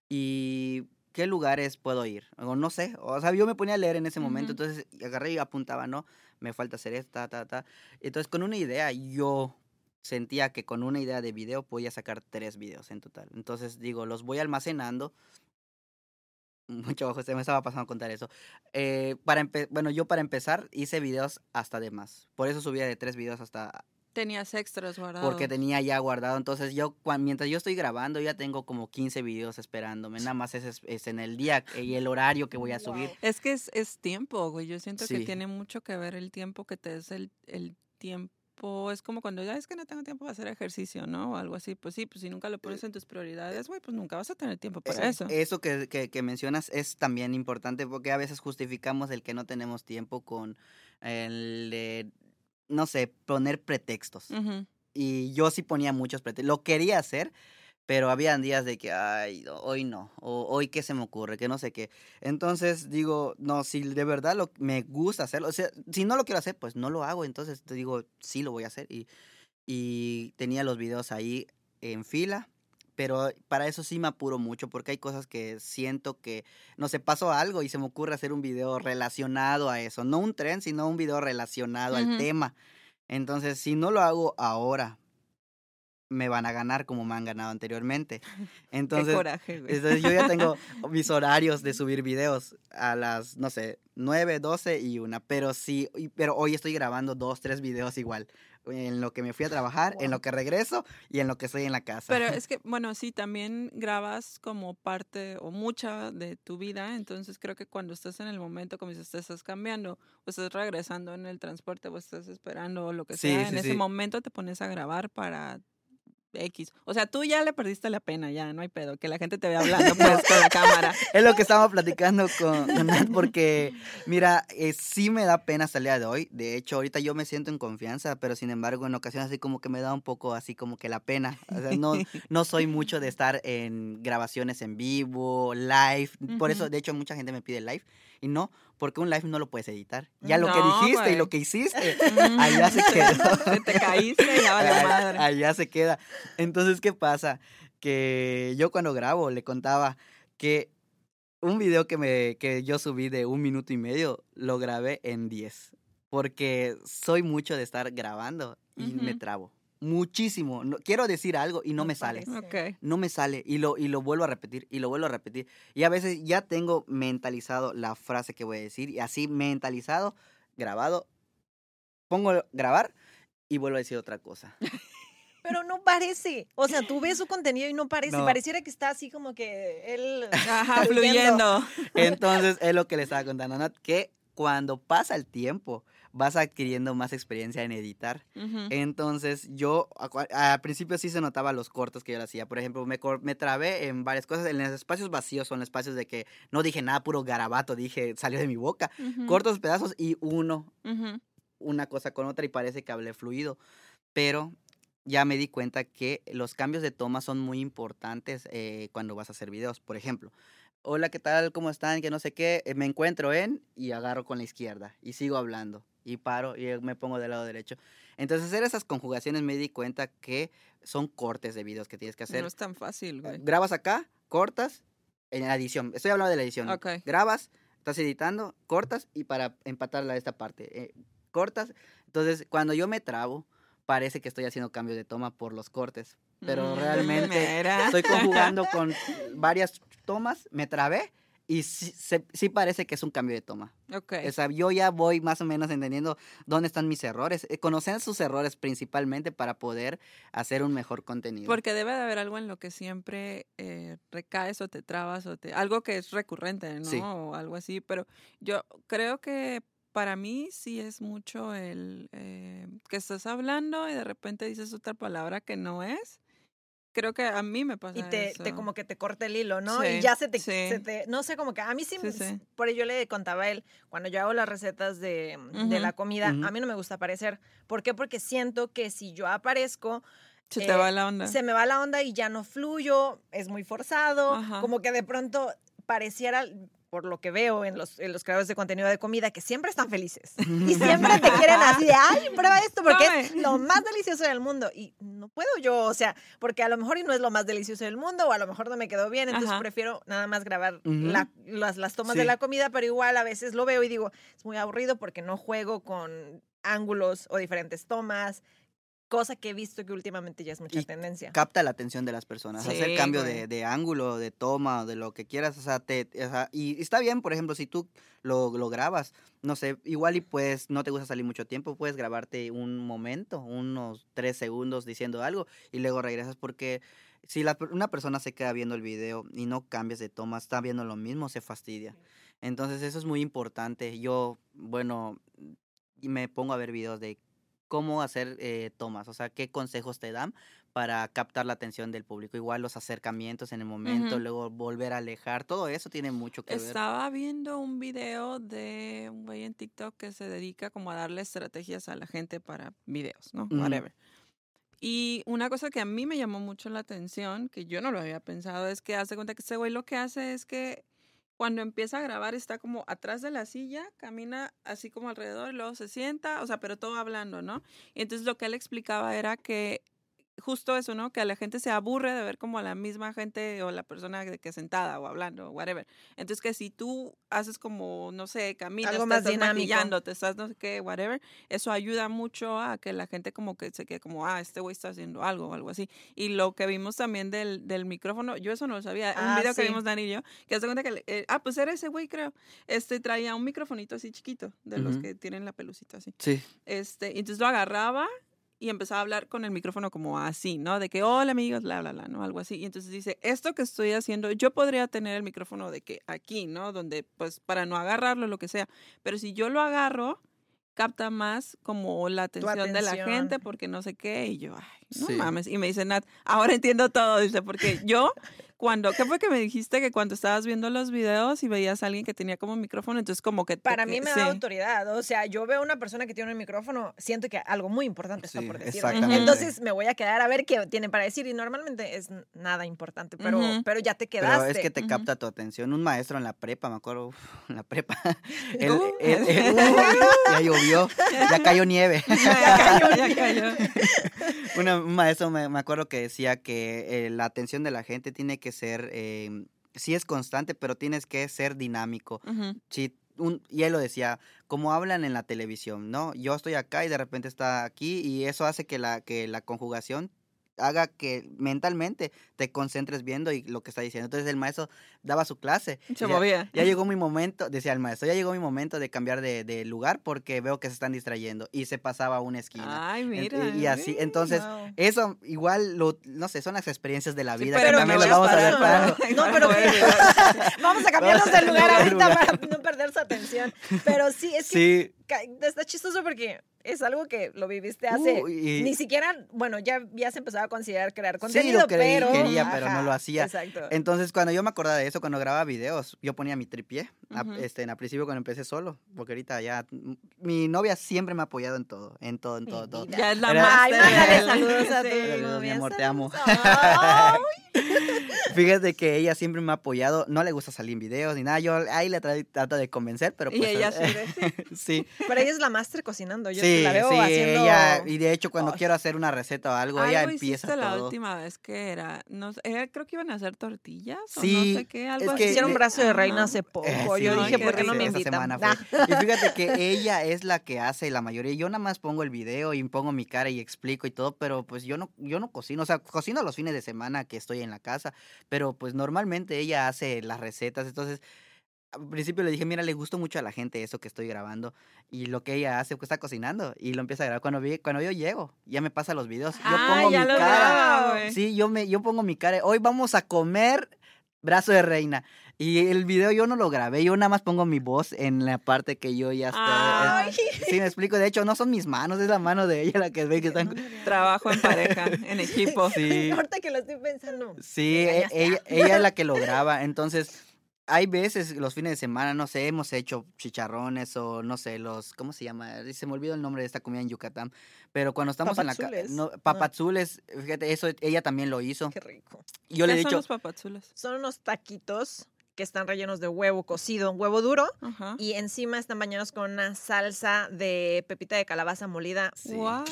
Y qué lugares puedo ir. O no sé, o sea, yo me ponía a leer en ese momento, Ujú. entonces y agarré y apuntaba, ¿no? Me falta hacer esta, ta, ta. Entonces, con una idea, yo sentía que con una idea de video podía sacar tres videos en total. Entonces, digo, los voy almacenando. Mucho ojo, se me estaba pasando a contar eso. Eh, para bueno, yo para empezar hice videos hasta de más. Por eso subía de tres videos hasta Tenías extras guardados. porque tenía ya guardado. Entonces yo, mientras yo estoy grabando, ya tengo como 15 videos esperándome. Nada más es, es- es en el día y el horario que voy a subir. Es que es, es tiempo, güey. Yo siento que tiene mucho que ver el tiempo que te des el, el tiempo. Es como cuando ya es que no tengo tiempo para hacer ejercicio, ¿no? O algo así. Pues sí, pues si nunca lo pones en tus prioridades, güey, pues nunca vas a tener tiempo para eso. Eso que, que- que mencionas es también importante porque a veces justificamos el que no tenemos tiempo con el de, no sé, poner pretextos. Y yo sí ponía muchos pretextos. Lo quería hacer, pero habían días de que, ay, hoy no, o hoy qué se me ocurre, que no sé qué. Entonces digo, no, si de verdad lo, me gusta hacerlo, o sea, si no lo quiero hacer, pues no lo hago. Entonces te digo, sí lo voy a hacer. Y, y tenía los videos ahí en fila. Pero para eso sí me apuro mucho porque hay cosas que siento que, no sé, pasó algo y se me ocurre hacer un video relacionado a eso. No un tren, sino un video relacionado al tema. Entonces, si no lo hago ahora, me van a ganar como me han ganado anteriormente. *laughs* Qué Entonces, coraje, güey. entonces yo ya tengo *laughs* mis horarios de subir videos a las, no sé, 9, 12 y una. Pero sí, pero hoy estoy grabando dos, tres videos igual. En lo que me fui a trabajar, en lo que regreso y en lo que estoy en la casa. Pero es *laughs* que, bueno, sí, también grabas como parte o mucha de tu vida, entonces creo que cuando estás en el momento, como dices, te estás cambiando, o estás regresando en el transporte, o estás esperando o lo que Sí, sea, sí, en ese momento te pones a grabar para X. O sea, tú ya le perdiste la pena, ya, no hay pedo, que la gente te vea hablando pues con la cámara. *laughs* Es lo que estábamos platicando con, con Nat, porque, mira, eh, sí me da pena día de hoy. De hecho, ahorita yo me siento en confianza, pero sin embargo, en ocasiones así como que me da un poco así como que la pena. O sea, no, *laughs* no soy mucho de estar en grabaciones en vivo, live. Por eso, de hecho, mucha gente me pide live. Y no, porque un live no lo puedes editar. Ya lo que dijiste y lo que hiciste, Mm. allá se *laughs* quedó. Te caíste, ya madre. Allá se queda. Entonces, ¿qué pasa? Que yo cuando grabo le contaba que un video que, me, que yo subí de un minuto y medio lo grabé en 10. Porque soy mucho de estar grabando y me trabo. Muchísimo. No, quiero decir algo y no Me me sale. No me sale y lo, y lo vuelvo a repetir y lo vuelvo a repetir. Y a veces ya tengo mentalizado la frase que voy a decir y así mentalizado, grabado, pongo grabar y vuelvo a decir otra cosa. *laughs* Pero no parece. O sea, tú ves su contenido y no parece. No. Pareciera que está así como que él. *laughs* Ajá, fluyendo. Entonces es lo que le estaba contando Nat, que cuando pasa el tiempo vas adquiriendo más experiencia en editar. Ujú. Entonces yo al principio sí se notaba los cortos que yo hacía. Por ejemplo, me, me trabé en varias cosas. En los espacios vacíos son espacios de que no dije nada, puro garabato, dije, salió de mi boca. Ujú. Cortos pedazos y uno, Ujú. una cosa con otra y parece que hablé fluido. Pero ya me di cuenta que los cambios de toma son muy importantes eh, cuando vas a hacer videos. Por ejemplo, hola, ¿qué tal? ¿Cómo están? Que no sé qué. eh, me encuentro en y agarro con la izquierda y sigo hablando y paro y eh, me pongo del lado derecho. Entonces, hacer esas conjugaciones me di cuenta que son cortes de videos que tienes que hacer. No es tan fácil, güey. Grabas acá, cortas, en la edición. Estoy hablando de la edición. Ok. Grabas, estás editando, cortas y para empatarla a esta parte. eh, cortas. Entonces, cuando yo me trabo, parece que estoy haciendo cambios de toma por los cortes. Pero Mm, realmente mira. estoy conjugando *laughs* con varias tomas, me trabé y sí, se- sí parece que es un cambio de toma. Ok. O sea, yo ya voy más o menos entendiendo dónde están mis errores, eh, conocer sus errores principalmente para poder hacer un mejor contenido. Porque debe de haber algo en lo que siempre eh, recaes o te trabas o te... Algo que es recurrente, ¿no? Sí. O algo así. Pero yo creo que para mí sí es mucho el eh, que estás hablando y de repente dices otra palabra que no es. Creo que a mí me pasa Y te, como que te corta el hilo, ¿no? Sí, y ya se te, sí. se te- no sé, como que a mí sí, Sí, por ello le contaba a él, cuando yo hago las recetas de, de la comida, a mí no me gusta aparecer. ¿Por qué? Porque siento que si yo aparezco, Se eh, te va la onda. se me va la onda y ya no fluyo, es muy forzado, Ajá. como que de pronto pareciera, por lo que veo en los, en los creadores de contenido de comida, que siempre están felices. Y *laughs* siempre te quieren así de, ay, prueba esto, porque es lo más *laughs* delicioso del mundo. Y no puedo yo, o sea, porque a lo mejor y no es lo más delicioso del mundo, o a lo mejor no me quedó bien, entonces Ajá. prefiero nada más grabar la- las, las tomas de la comida, pero igual a veces lo veo y digo, es muy aburrido porque no juego con ángulos o diferentes tomas, cosa que he visto que últimamente ya es mucha Y tendencia. capta la atención de las personas. Sí, hacer cambio de, de ángulo, de toma, de lo que quieras. O sea, te, o sea, y está bien, por ejemplo, si tú lo, lo grabas, no sé, igual y pues no te gusta salir mucho tiempo, puedes grabarte un momento, unos tres segundos diciendo algo y luego regresas porque si la una persona se queda viendo el video y no cambias de toma, está viendo lo mismo, se fastidia. Entonces eso es muy importante. Yo, bueno, me pongo a ver videos de cómo hacer eh, tomas, o sea, qué consejos te dan para captar la atención del público. Igual los acercamientos en el momento, Ujú. luego volver a alejar, todo eso tiene mucho que ver. Estaba viendo un video de un güey en TikTok que se dedica como a darle estrategias a la gente para videos, ¿no? Ujú. Whatever. Y una cosa que a mí me llamó mucho la atención, que yo no lo había pensado, es que hace cuenta que ese güey lo que hace es que cuando empieza a grabar está como atrás de la silla, camina así como alrededor luego se sienta, o sea, pero todo hablando, ¿no? Y entonces lo que él explicaba era que justo eso, ¿no? Que a la gente se aburre de ver como a la misma gente o la persona que sentada o hablando o whatever. Entonces que si tú haces como, no sé, caminas, Algo te más estás dinámico. maquillando, te estás no sé qué, whatever, eso ayuda mucho a que la gente como que se quede como, ah, este güey está haciendo algo o algo así. Y lo que vimos también del, del micrófono, yo eso no lo sabía, un Ah, video que vimos Dani y yo, que hace cuenta que, eh, ah, pues era ese güey creo, este traía un microfonito así chiquito, de los que tienen la pelucita así. Sí. Este, entonces lo agarraba y empezaba a hablar con el micrófono como así, ¿no? De que, hola amigos, bla, bla, bla, ¿no? Algo así. Y entonces dice, esto que estoy haciendo, yo podría tener el micrófono de que aquí, ¿no? Donde, pues, para no agarrarlo, lo que sea. Pero si yo lo agarro, capta más como la atención, de la gente porque no sé qué y yo, ay, no Sí. mames. Y me dice Nat, ahora entiendo todo, dice, porque yo cuando, ¿qué fue que me dijiste que cuando estabas viendo los videos y veías a alguien que tenía como micrófono, entonces como que te Para mí me sí. da autoridad. O sea, yo veo a una persona que tiene un micrófono, siento que algo muy importante está Sí, por decir. exactamente. Entonces me voy a quedar a ver qué tiene para decir. Y normalmente es nada importante, pero, pero ya te Pero quedaste. es que te capta tu atención. Un maestro en la prepa, me acuerdo, uf, en la prepa. *laughs* él- Uh. él- él- ya llovió, ya cayó nieve. *laughs* ya cayó, ya cayó. *laughs* Una- un maestro me, me acuerdo que decía que eh, la atención de la gente tiene que ser, eh, sí es constante, pero tienes que ser dinámico. Sí, un, y él lo decía, como hablan en la televisión, ¿no? Yo estoy acá y de repente está aquí y eso hace que la, que la conjugación haga que mentalmente te concentres viendo y lo que está diciendo. Entonces el maestro daba su clase. Se decía, movía. Ya llegó *laughs* mi momento, decía el maestro, ya llegó mi momento de cambiar de, de lugar porque veo que se están distrayendo. Y se pasaba a una esquina. Ay, mira. y así, sí. entonces, Wow. eso igual, lo, no sé, son las experiencias de la Sí, vida pero que también lo vamos a ver para... *laughs* ¿no? Pero vamos a *laughs* cambiarnos de lugar ahorita para no perder su atención. Pero sí, es que Sí, está chistoso porque es algo que lo viviste hace. uh, y- Ni siquiera, bueno, ya habías empezado a considerar crear Sí, contenido, lo creí, pero. quería, pero no lo hacía. Exacto. Entonces, cuando yo me acordaba de eso, cuando grababa videos, yo ponía mi tripié. a- este, en al principio cuando empecé solo, porque ahorita ya mm, mi novia siempre me ha apoyado en todo, en todo, en Mi todo, todo. vida. Ya es la más. Saludos a tu Saludos, mi novia. amor, te amo. *laughs* Fíjate que ella siempre me ha apoyado, no le gusta salir en videos ni nada, yo ahí le tra- trato de convencer, pero Y pues ella eh, sí *laughs* sí, Pero ella es la máster cocinando. Yo sí, la veo sí, haciendo. ella y de hecho cuando quiero hacer una receta o algo, ella Algo empieza hiciste la todo. última vez que era, no era- creo que iban a hacer tortillas o Sí, no sé qué, algo es así. que Hicieron brazo de reina hace poco. Eh, sí, yo Ay, dije, ¿por qué no me invitan? Ah. fue. Y fíjate que ella es la que hace la mayoría. Yo nada más pongo el video y pongo mi cara y explico y todo, pero pues yo no, yo no cocino. O sea, cocino los fines de semana que estoy en la casa, pero pues normalmente ella hace las recetas. Entonces, al principio le dije, mira, le gustó mucho a la gente eso que estoy grabando. Y lo que ella hace, pues está cocinando y lo empieza a grabar. Cuando, vi, cuando yo llego, ya me pasa los videos. Yo Ah, pongo ya mi lo cara. Sí, yo, me, yo pongo mi cara. Hoy vamos a comer brazo de reina. Y el video yo no lo grabé, yo nada más pongo mi voz en la parte que yo ya estoy. Ay. *laughs* Sí, me explico. De hecho, no son mis manos, es la mano de ella la que ve que están. Trabajo en pareja, en *laughs* equipo. Sí, *laughs* Ahorita que lo estoy pensando. sí, e- ella, ella es la que lo graba. Entonces, hay veces, los fines de semana, no sé, hemos hecho chicharrones o no sé, los. ¿Cómo se llama? Se me olvidó el nombre de esta comida en Yucatán. Pero cuando estamos en la casa. Papazules. No, Ah. papazules, fíjate, eso ella también lo hizo. Qué rico. Yo le he ¿Qué son dicho. los papazulos? Son unos taquitos que están rellenos de huevo cocido, huevo duro, Ajá. y encima están bañados con una salsa de pepita de calabaza molida. Sí. What?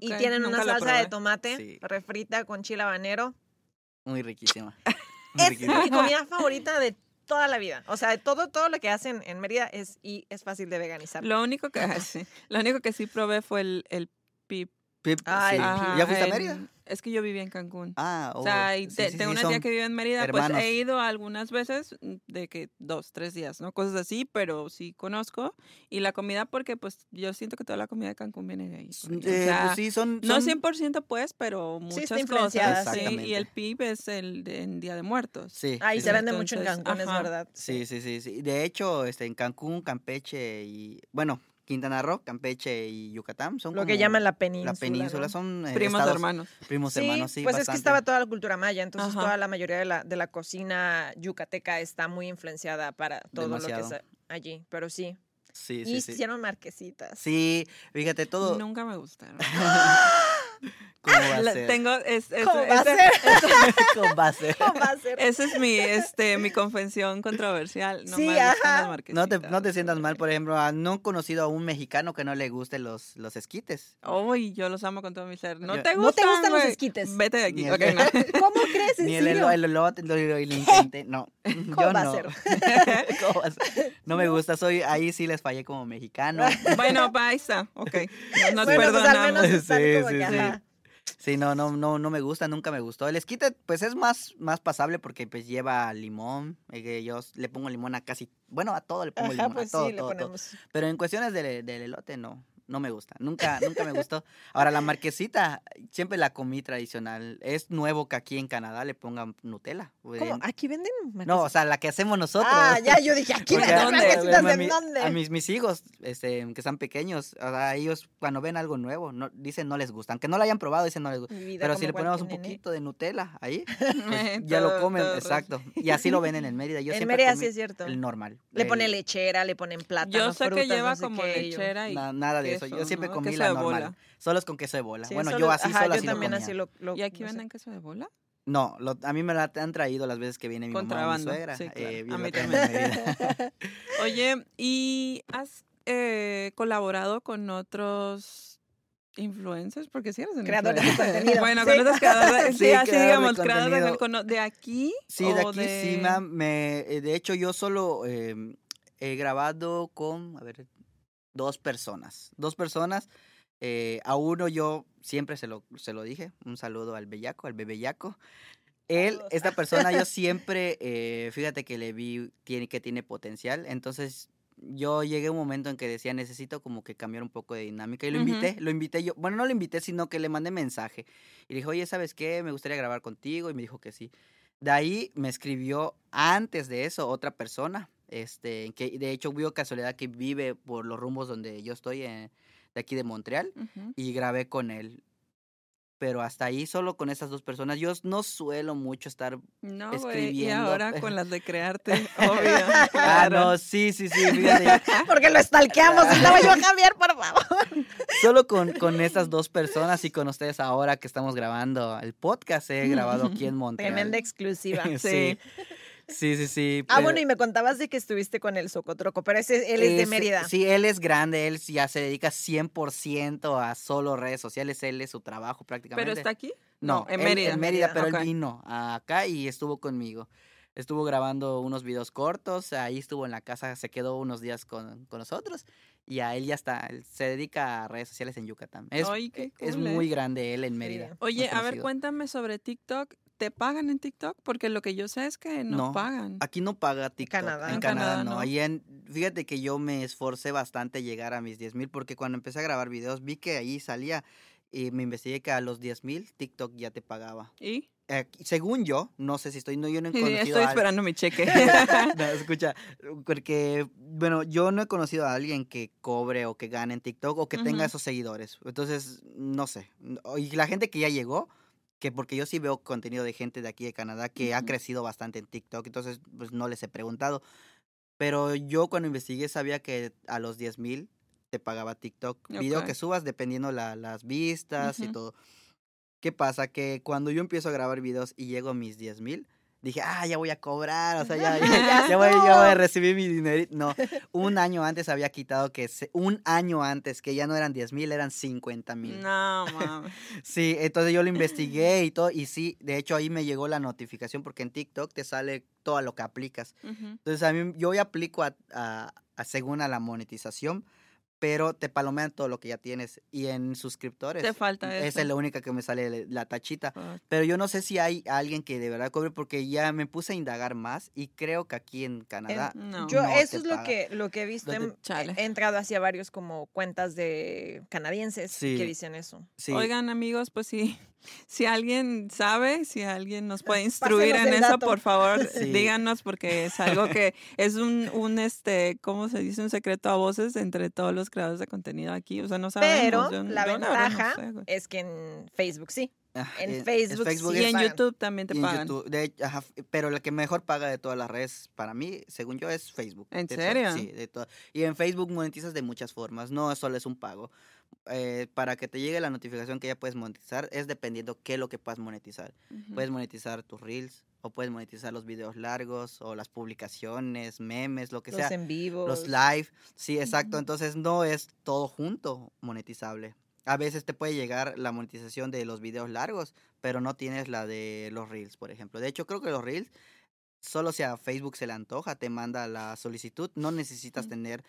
Y tienen nunca una salsa de tomate Sí. refrita con chile habanero. Muy riquísima. *laughs* Muy Es riquísima. mi comida favorita de toda la vida. O sea, todo, todo lo que hacen en Mérida es, y es fácil de veganizar. Lo único que, *laughs* sí, lo único que sí probé fue el, el pip. Pip, Ah, sí. Ajá, ¿Ya fuiste a en- Mérida? Es que yo vivía en Cancún. Ah, O oh, sea, y sí, te- sí, tengo sí, una tía que vive en Mérida, hermanos. pues he ido algunas veces, mm, de que dos, tres días, ¿no? Cosas así, pero sí conozco. Y la comida, porque pues yo siento que toda la comida de Cancún viene de ahí. porque, o Eh, sea, pues sí, son, No son- 100% pues, pero muchas cosas. y el PIB es el de, en Día de Muertos. Sí, Ahí sí, se sí. vende mucho en Entonces, Cancún, es ajá. verdad. Sí, sí, sí, sí. De hecho, este, en Cancún, Campeche y, bueno, Quintana Roo, Campeche y Yucatán son Lo que llaman la península. la península, ¿no? son eh, Primos estados- hermanos. primos Sí, hermanos, sí, pues es que estaba toda la cultura maya, entonces Ajá. toda la mayoría de la, de la cocina yucateca está muy influenciada para todo lo que es allí, pero sí. Sí, y sí, sí. hicieron marquesitas. Sí, fíjate todo. Nunca me gustaron. *laughs* *laughs* ¿Cómo va a ser? Tengo, es, es- ¿Cómo va a ese- ser? *laughs* *laughs* ¿Cómo va a ser? ¿Cómo va a ser? Esa es mi, este, mi confesión controversial. No Sí, me gustan ajá. las No te, no te sientas mal, por ejemplo, ah, no he conocido a un mexicano que no le guste los, los esquites. Uy, yo los amo con todo mi ser. No Yo- te gustan, ¿No te gustan los esquites? Vete de aquí. El- no. *laughs* ¿Cómo crees? ¿En Ni el, serio? el, el elote, intenté, no. ¿Cómo yo va a no. ser? ¿Cómo va a ser? No me gusta, soy, ahí sí les fallé como mexicano. Bueno, pa, ahí está. Ok. Nos bueno, pues al menos perdonamos. están Sí, como sí, que, sí. Sí, no, no, no, no me gusta, nunca me gustó. El esquite, pues es más, más pasable porque pues lleva limón. eh, yo le pongo limón a casi, bueno, a todo le pongo Ajá, limón, pues a todo, sí, le todo, todo. ponemos. Pero en cuestiones del, del elote, no. No me gusta. Nunca, nunca me gustó. Ahora, la marquesita, siempre la comí tradicional. Es nuevo que aquí en Canadá le pongan Nutella. ¿Cómo? Eh, ¿Aquí venden? No, o sea, la que hacemos nosotros. Ah, ya, yo dije, ¿aquí venden marquesitas mi- dónde? A mis, mis hijos, este, que están pequeños, o sea, ellos cuando ven algo nuevo, no, dicen no les gusta. Aunque no lo hayan probado, dicen no les gusta. Pero si le ponemos un nene. poquito de Nutella ahí, *laughs* pues, ya Todo- lo comen, todo exacto. Y así lo venden en Mérida. Yo En siempre Mérida sí es cierto. El normal. Le el- ponen lechera, le ponen plátano, Yo sé que lleva no sé como qué, lechera y na- nada de eso. Queso, Yo siempre ¿no? comí Queso la de normal. bola. Solo es con queso de bola. Sí, bueno, solo- yo así ajá, solo yo así lo también comía. así lo, lo- ¿Y aquí no sé. venden queso de bola? No, lo- a mí me la han traído las veces que viene mi mamá mi Contrabando, suegra. sí, claro. eh, A mí también. *laughs* Oye, ¿y has eh, colaborado con otros influencers? Porque si eres un Creadores de contenido. Bueno, Sí. con otros creadores, *laughs* sí, Sí, así de digamos, creadores de, de aquí. Sí, de aquí sí, ma, me, eh, de hecho yo solo eh, he grabado con, a ver, dos personas. Dos personas. eh, a uno yo siempre se lo, se lo dije. Un saludo al bellaco, al bebellaco. Él, esta persona, yo *laughs* siempre, eh, fíjate que le vi tiene, que tiene potencial. Entonces yo llegué a un momento en que decía, necesito como que cambiar un poco de dinámica. Y lo Ujú. invité, lo invité yo. Bueno, no lo invité, sino que le mandé mensaje. Y le dije, oye, ¿sabes qué? Me gustaría grabar contigo. Y me dijo que sí. De ahí me escribió antes de eso otra persona, este, que de hecho vio casualidad que vive por los rumbos donde yo estoy, eh, de aquí de Montreal, y grabé con él. Pero hasta ahí solo con esas dos personas. Yo no suelo mucho estar... No, güey, y escribiendo, ahora con *laughs* las de crearte, obvio. *laughs* Ah, claro. no, sí, sí, sí, fíjate. *laughs* Porque lo estalqueamos. Estaba yo, Javier, por favor. Solo con, con estas dos personas y con ustedes ahora que estamos grabando el podcast, he grabado aquí en Montreal. Tremenda exclusiva. sí. Sí, sí, sí. Ah, pero- bueno, y me contabas de que estuviste con el Socotroco, pero ese, él es de Ese- Mérida. Sí, él es grande, él ya se dedica 100% a solo redes sociales, él es su trabajo prácticamente. ¿Pero está aquí? No, en él- Mérida. En Mérida, pero Ok. él vino acá y estuvo conmigo. Estuvo grabando unos videos cortos, ahí estuvo en la casa, se quedó unos días con, con nosotros y a él ya está, él se dedica a redes sociales en Yucatán. Es, Ay, qué es cool, ¿eh? muy grande él en Mérida. Oye, a ver, cuéntame sobre TikTok. ¿Te pagan en TikTok? Porque lo que yo sé es que no, No, pagan. Aquí no paga TikTok. Canadá. En En Canadá, Canadá, no. no. Ahí en, fíjate que yo me esforcé bastante llegar a mis 10 mil porque cuando empecé a grabar videos vi que ahí salía y me investigué que a los 10 mil TikTok ya te pagaba. ¿Y? Eh, según yo, no sé si estoy, no, yo no he *laughs* Sí, conocido estoy a esperando mi cheque. *laughs* *laughs* No, escucha, porque, bueno, yo no he conocido a alguien que cobre o que gane en TikTok o que tenga esos seguidores. Entonces, no sé. Y la gente que ya llegó, que porque yo sí veo contenido de gente de aquí de Canadá que ha crecido bastante en TikTok, entonces, pues no les he preguntado. Pero yo cuando investigué sabía que a los 10 mil te pagaba TikTok. Video Ok. que subas dependiendo la- las vistas y todo. ¿Qué pasa? Que cuando yo empiezo a grabar videos y llego a mis 10 mil, dije, ah, ya voy a cobrar, o sea, ya, ya, *laughs* ya voy, ya voy a recibir mi dinero. No, *laughs* un año antes había quitado que, se- un año antes, que ya no eran 10 mil, eran 50 mil. no, *laughs* mames. Sí, entonces yo lo investigué y todo, y sí, de hecho ahí me llegó la notificación porque en TikTok te sale todo lo que aplicas. Entonces a mí, yo aplico a, a- a según a la monetización, pero te palomean todo lo que ya tienes. Y en suscriptores. Te falta Esa eso. es la única que me sale le- la tachita. Pero yo no sé si hay alguien que de verdad cobre porque ya me puse a indagar más y creo que aquí en Canadá No. Yo, no eso te es lo paga. que, lo que he visto. ¿Dónde- He, entrado hacia varios como cuentas de canadienses Sí. que dicen eso. Sí. Oigan, amigos, pues sí. *laughs* Si alguien sabe, si alguien nos puede instruir Pásenos en eso, dato. por favor, *laughs* Sí. díganos, porque es algo que es un, un, este, ¿cómo se dice? Un secreto a voces entre todos los creadores de contenido aquí. O sea, no sabemos. Pero yo- la yo verdad no ventaja sé, es que en Facebook sí. Ah, en Facebook sí y en pagan. YouTube también te y en pagan. YouTube. De ajá, pero la que mejor paga de todas las redes, para mí, según yo, es Facebook. ¿En De serio? Sí, de todo. Y en Facebook monetizas de muchas formas, no solo es un pago. Eh, para que te llegue la notificación que ya puedes monetizar, es dependiendo qué es lo que puedas monetizar. Ujú. Puedes monetizar tus reels, o puedes monetizar los videos largos, o las publicaciones, memes, lo que Los sea. en vivo. Los live, sí, exacto. Entonces no es todo junto monetizable. A veces te puede llegar la monetización de los videos largos, pero no tienes la de los reels, por ejemplo. De hecho, creo que los reels, solo si a Facebook se le antoja, te manda la solicitud. No necesitas tener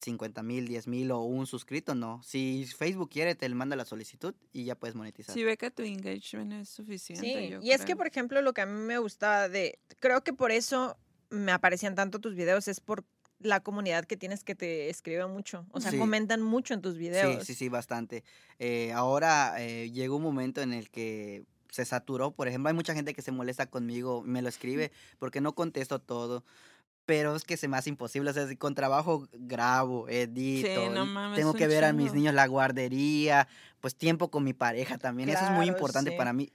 50 mil, 10 mil o un suscrito, no. Si Facebook quiere, te manda la solicitud y ya puedes monetizar. Si ve que tu engagement es suficiente. Sí, yo y es que, por ejemplo, lo que a mí me gustaba de, creo que por eso me aparecían tanto tus videos, es por la comunidad que tienes que te escribe mucho. O sea, Sí. comentan mucho en tus videos. Sí, sí, sí, bastante. Eh, ahora eh, llegó un momento en el que se saturó. Por ejemplo, hay mucha gente que se molesta conmigo, me lo escribe porque no contesto todo. Pero es que se me hace imposible. O sea, con trabajo grabo, edito. no y mames, tengo que ver a mis niños la guardería, pues tiempo con mi pareja también. Eso es muy importante sí. para mí.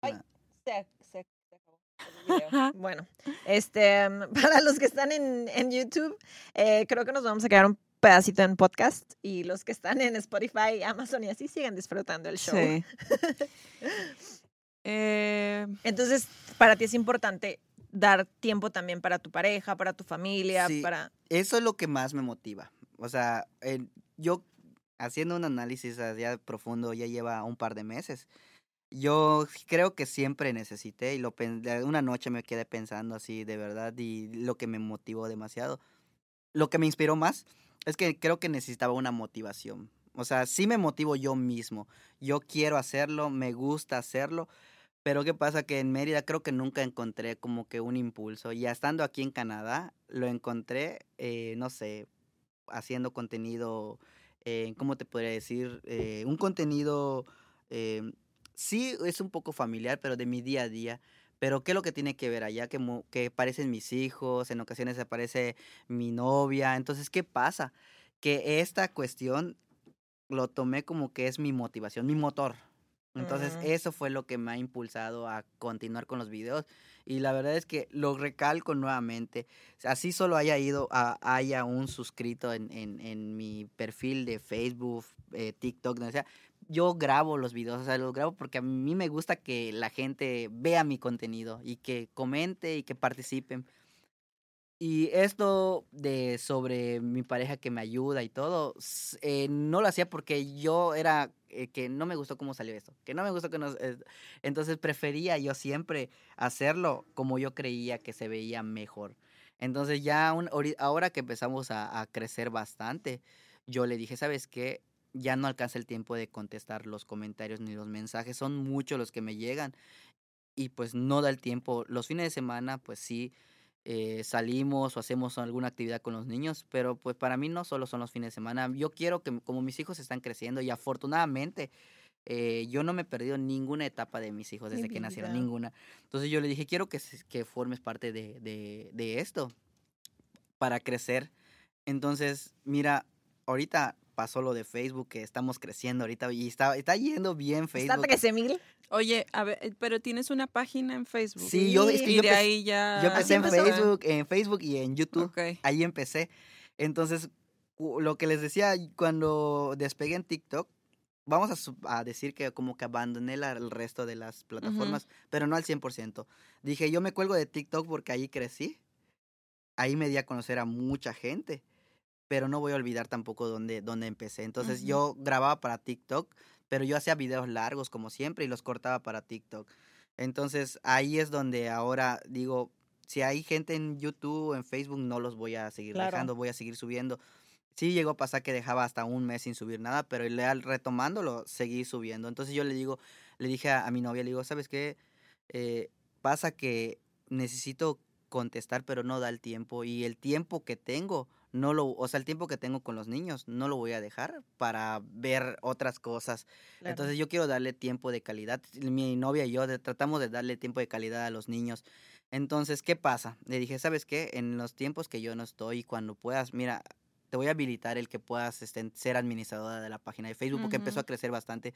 Ay, se, se- se acabó el video. bueno, este, mm, *laughs* para los que están en, en YouTube, eh, creo que nos vamos a quedar un pedacito en podcast y los que están en Spotify, Amazon y así siguen disfrutando el show. Sí. *laughs* Eh, Entonces, para ti es importante dar tiempo también para tu pareja, para tu familia, Sí. para... Eso es lo que más me motiva. O sea, el- yo haciendo un análisis ya profundo ya lleva un par de meses. Yo creo que siempre necesité y lo una noche me quedé pensando así de verdad y lo que me motivó demasiado. Lo que me inspiró más es que creo que necesitaba una motivación. O sea, sí me motivo yo mismo. Yo quiero hacerlo, me gusta hacerlo, pero ¿qué pasa? Que en Mérida creo que nunca encontré como que un impulso. Ya estando aquí en Canadá, lo encontré, eh, no sé, haciendo contenido, eh, ¿cómo te podría decir? Eh, un contenido, eh, sí es un poco familiar, pero de mi día a día. Pero ¿qué es lo que tiene que ver allá? Que, que aparecen mis hijos, en ocasiones aparece mi novia. Entonces, ¿qué pasa? Que esta cuestión lo tomé como que es mi motivación, mi motor. Entonces, eso fue lo que me ha impulsado a continuar con los videos. Y la verdad es que lo recalco nuevamente. Así solo haya ido, a, haya un suscrito en, en, en mi perfil de Facebook, eh, TikTok, donde sea. Yo grabo los videos, o sea, los grabo porque a mí me gusta que la gente vea mi contenido y que comente y que participen. Y esto de sobre mi pareja que me ayuda y todo, eh, no lo hacía porque yo era eh, que no me gustó cómo salió esto, que no me gustó que eh, entonces prefería yo siempre hacerlo como yo creía que se veía mejor. Entonces ya ahora que empezamos a, a crecer bastante, yo le dije, ¿sabes qué? Ya no alcanza el tiempo de contestar los comentarios ni los mensajes, son muchos los que me llegan y pues no da el tiempo. Los fines de semana, pues sí, eh, salimos o hacemos alguna actividad con los niños, pero pues para mí no solo son los fines de semana. Yo quiero que como mis hijos están creciendo y afortunadamente eh, yo no me he perdido ninguna etapa de mis hijos Mi desde que nacieron, ninguna. Entonces yo le dije, quiero que, que formes parte de, de, de esto para crecer. Entonces, mira, ahorita pasó lo de Facebook, que estamos creciendo ahorita y está, está yendo bien Está Facebook. 13 mil. oye, a ver, eh, pero tienes una página en Facebook. Sí, yo, es que y yo de empecé- ahí ya. Yo empecé en. Facebook, en Facebook y en YouTube. Ahí empecé. Entonces, lo que les decía cuando despegué en TikTok, vamos a, decir que como que abandoné la- el resto de las plataformas, pero no al 100%. Dije, yo me cuelgo de TikTok porque ahí crecí. Ahí me di a conocer a mucha gente, pero no voy a olvidar tampoco dónde, dónde empecé. Entonces, yo grababa para TikTok, pero yo hacía videos largos como siempre y los cortaba para TikTok. Entonces, ahí es donde ahora digo, si hay gente en YouTube o en Facebook, no los voy a seguir Claro. dejando, voy a seguir subiendo. Sí llegó a pasar que dejaba hasta un mes sin subir nada, pero retomándolo, seguí subiendo. Entonces yo le digo, le dije a, a mi novia, le digo, ¿sabes qué? Eh, pasa que necesito contestar, pero no da el tiempo. Y el tiempo que tengo, no lo, o sea, el tiempo que tengo con los niños, no lo voy a dejar para ver otras cosas. Claro. Entonces yo quiero darle tiempo de calidad. Mi novia y yo de- tratamos de darle tiempo de calidad a los niños. Entonces, ¿qué pasa? Le dije, ¿sabes qué? En los tiempos que yo no estoy, cuando puedas, mira, te voy a habilitar el que puedas este, ser administradora de la página de Facebook, porque empezó a crecer bastante.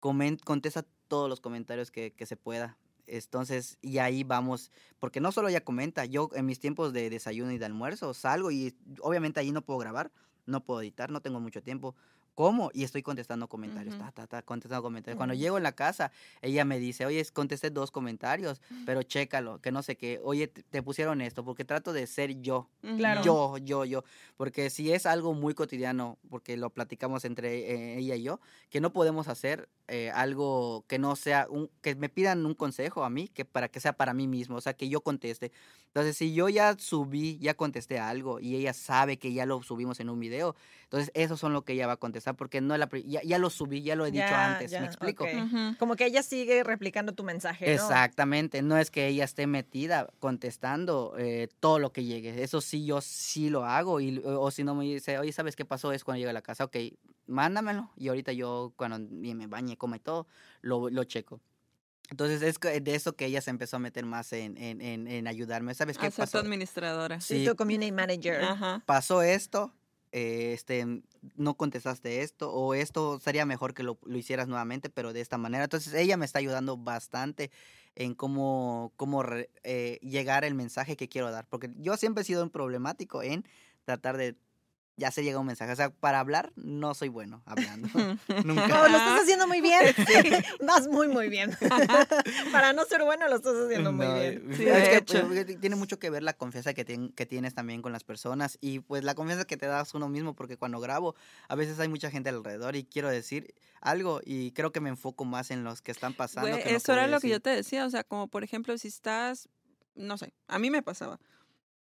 Comen- contesta todos los comentarios que, que se pueda. Entonces, y ahí vamos, porque no solo ella comenta, yo en mis tiempos de desayuno y de almuerzo salgo y obviamente ahí no puedo grabar, no puedo editar, no tengo mucho tiempo. ¿Cómo? Y estoy contestando comentarios, Ujú. ta, ta, ta, contestando comentarios. Cuando llego en la casa, ella me dice, oye, contesté dos comentarios, pero chécalo, que no sé qué, oye, te pusieron esto, porque trato de ser yo. Claro. yo, yo, yo. Porque si es algo muy cotidiano, porque lo platicamos entre eh, ella y yo, que no podemos hacer, eh, algo que no sea, un, que me pidan un consejo a mí, que para que sea para mí mismo, o sea, que yo conteste. Entonces, si yo ya subí, ya contesté algo y ella sabe que ya lo subimos en un video, entonces eso son lo que ella va a contestar porque no la, ya, ya lo subí, ya lo he dicho Ya, antes, ya, ¿me explico? ok. Ujú. Como que ella sigue replicando tu mensaje, ¿no? Exactamente, no es que ella esté metida contestando eh, todo lo que llegue. Eso sí, yo sí lo hago. Y, o, o si no me dice, oye, ¿sabes qué pasó? Es cuando llegue a la casa, ok, mándamelo. Y ahorita yo, cuando ni me bañe, come todo, lo, lo checo. Entonces es de eso que ella se empezó a meter más en, en, en, en ayudarme. ¿Sabes qué A ser tu pasó? administradora. Sí, Sí. tu community manager. Ajá. Pasó esto, eh, este, no contestaste esto, o esto sería mejor que lo, lo hicieras nuevamente, pero de esta manera. Entonces ella me está ayudando bastante en cómo, cómo re- eh, llegar el mensaje que quiero dar, porque yo siempre he sido un problemático en tratar de, ya se llega un mensaje, o sea, para hablar no soy bueno hablando, *laughs* *laughs* nunca. No, lo estás haciendo muy bien. *laughs* Vas muy, muy bien. Para no ser bueno, lo estás haciendo muy No, bien. Sí, es de que, hecho. pues, tiene mucho que ver la confianza que, tien- que tienes también con las personas y pues la confianza que te das uno mismo porque cuando grabo a veces hay mucha gente alrededor y quiero decir algo y creo que me enfoco más en los que están pasando. Güey, que eso era lo que yo te decía, o sea, como por ejemplo, si estás, no sé, a mí me pasaba,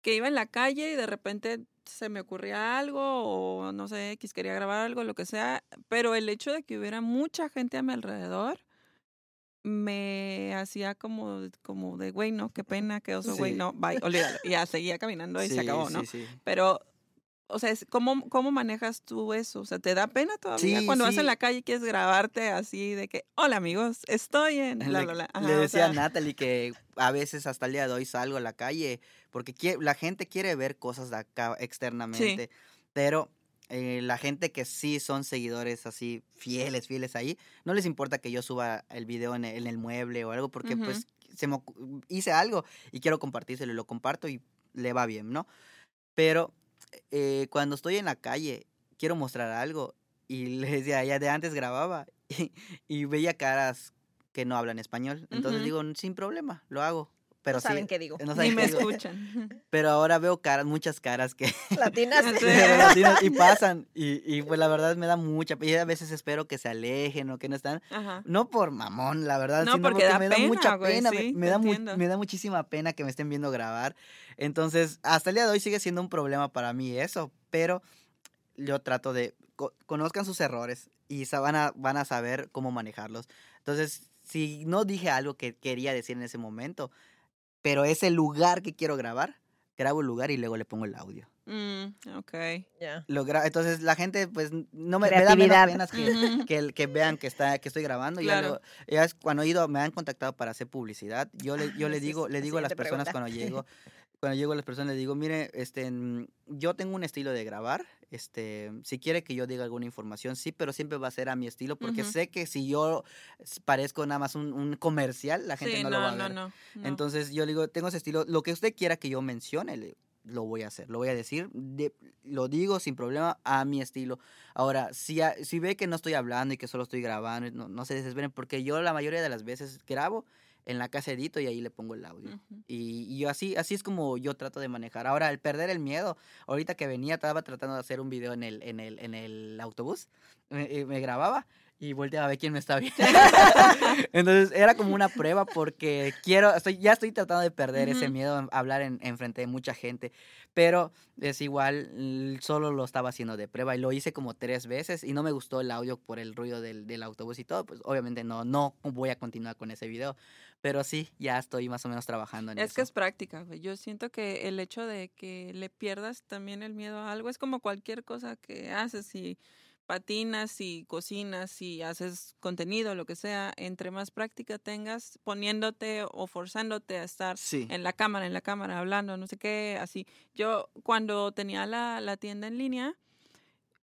que iba en la calle y de repente se me ocurría algo o no sé, X quería grabar algo, lo que sea, pero el hecho de que hubiera mucha gente a mi alrededor me hacía como, como de, güey, no, qué pena, qué oso, güey, Sí. no, bye, olvídalo. Y ya seguía caminando y se acabó, ¿no? sí, sí. Pero, o sea, ¿cómo, ¿cómo manejas tú eso? O sea, ¿te da pena todavía Sí, cuando vas sí. en la calle y quieres grabarte así de que, hola amigos, estoy en... Bla, le, bla, bla"? le Ajá, o decía sea, a Natalie que a veces hasta el día de hoy salgo a la calle porque quie- la gente quiere ver cosas de acá externamente, pero eh, la gente que sí son seguidores así fieles, fieles ahí, no les importa que yo suba el video en el, en el mueble o algo porque Ujú. pues se me hice algo y quiero compartírselo y lo comparto y le va bien, ¿no? Pero eh, cuando estoy en la calle quiero mostrar algo y le decía, ya de antes grababa *laughs* y, y veía caras que no hablan español. Entonces digo, sin problema, lo hago. Pero no saben sí, qué digo. no Ni saben me qué digo. escuchan. *laughs* Pero ahora veo caras, muchas caras que *laughs* Latinas. Sí. *laughs* latinas y pasan. Y, y pues la verdad me da mucha pena. Y a veces espero que se alejen o que no están. Ajá. No por mamón, la verdad, No, sino porque da me da mucha güey, pena. me- sí, me, te da mu- me da muchísima pena que me estén viendo grabar. Entonces, hasta el día de hoy sigue siendo un problema para mí eso. Pero yo trato de co- conozcan sus errores y van a, van a saber cómo manejarlos. Entonces, si no dije algo que quería decir en ese momento, pero es el lugar que quiero grabar, grabo el lugar y luego le pongo el audio. Mm, ok. Ya. Entonces la gente pues no me, me da menos penas que, que, el- que vean que está que estoy grabando. Ya, Claro. lo- ya es cuando he ido, me han contactado para hacer publicidad. Yo le, yo Ah, le *laughs* digo, le digo a las personas pregunta. cuando llego, *laughs* cuando llego a las personas les digo, mire, este, mm, yo tengo un estilo de grabar. Este, si quiere que yo diga alguna información, sí, pero siempre va a ser a mi estilo, porque sé que si yo parezco nada más un, un comercial, la gente Sí, no, no, lo va a no, ver. no, no. Entonces yo le digo, tengo ese estilo, lo que usted quiera que yo mencione, lo voy a hacer, lo voy a decir, de- lo digo sin problema a mi estilo. Ahora, si, a- si ve que no estoy hablando y que solo estoy grabando, no, no se desesperen, porque yo la mayoría de las veces grabo en la casa edito y ahí le pongo el audio. Ujú. Y, y yo así, así es como yo trato de manejar. Ahora, el perder el miedo, ahorita que venía, estaba tratando de hacer un video en el, en el, en el autobús, me, eh, me grababa y volteaba a ver quién me estaba viendo. *laughs* Entonces era como una prueba porque quiero, estoy, ya estoy tratando de perder ese Ujú. miedo a hablar en, en frente de mucha gente, pero es igual, solo lo estaba haciendo de prueba y lo hice como tres veces y no me gustó el audio por el ruido del, del autobús y todo, pues obviamente no, no voy a continuar con ese video, pero sí, ya estoy más o menos trabajando en Es eso. que es práctica, güey. Yo siento que el hecho de que le pierdas también el miedo a algo es como cualquier cosa que haces. Si patinas, si cocinas, si haces contenido, lo que sea, entre más práctica tengas poniéndote o forzándote a estar Sí. en la cámara, en la cámara, hablando, no sé qué, así. Yo cuando tenía la, la tienda en línea,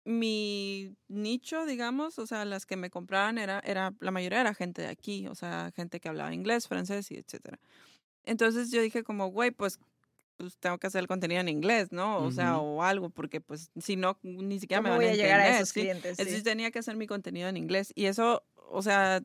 mi nicho, digamos, o sea, las que me compraban era, era, la mayoría era gente de aquí, o sea, gente que hablaba inglés, francés y etcétera. Entonces yo dije como, güey, pues, pues tengo que hacer el contenido en inglés, ¿no? O sea, o algo, porque pues si no, ni siquiera me ¿Cómo van voy a llegar a esos ¿sí? clientes? Entonces Sí. tenía que hacer mi contenido en inglés. Y eso, o sea,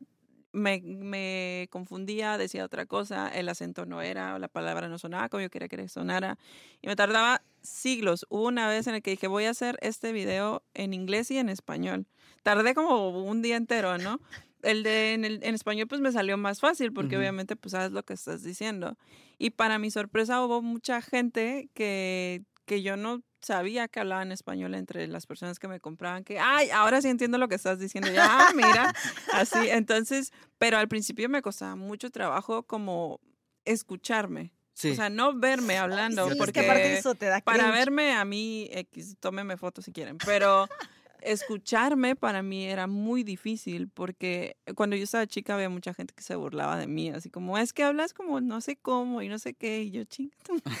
me, me confundía, decía otra cosa, el acento no era, la palabra no sonaba como yo quería que sonara. Y me tardaba siglos. Hubo una vez en el que dije, voy a hacer este video en inglés y en español. Tardé como un día entero, ¿no? el de en, el, en español pues me salió más fácil porque obviamente pues sabes lo que estás diciendo. Y para mi sorpresa hubo mucha gente que, que yo no sabía que hablaban español entre las personas que me compraban, que, ay, ahora sí entiendo lo que estás diciendo, ya, ah, mira, así. *laughs* Entonces, pero al principio me costaba mucho trabajo como escucharme. Sí. O sea, no verme hablando, Sí, es porque que aparte eso te da para verme a mí, X, tómeme fotos si quieren, pero escucharme para mí era muy difícil porque cuando yo estaba chica había mucha gente que se burlaba de mí, así como, es que hablas como no sé cómo y no sé qué, y yo chinga. tu madre", *laughs*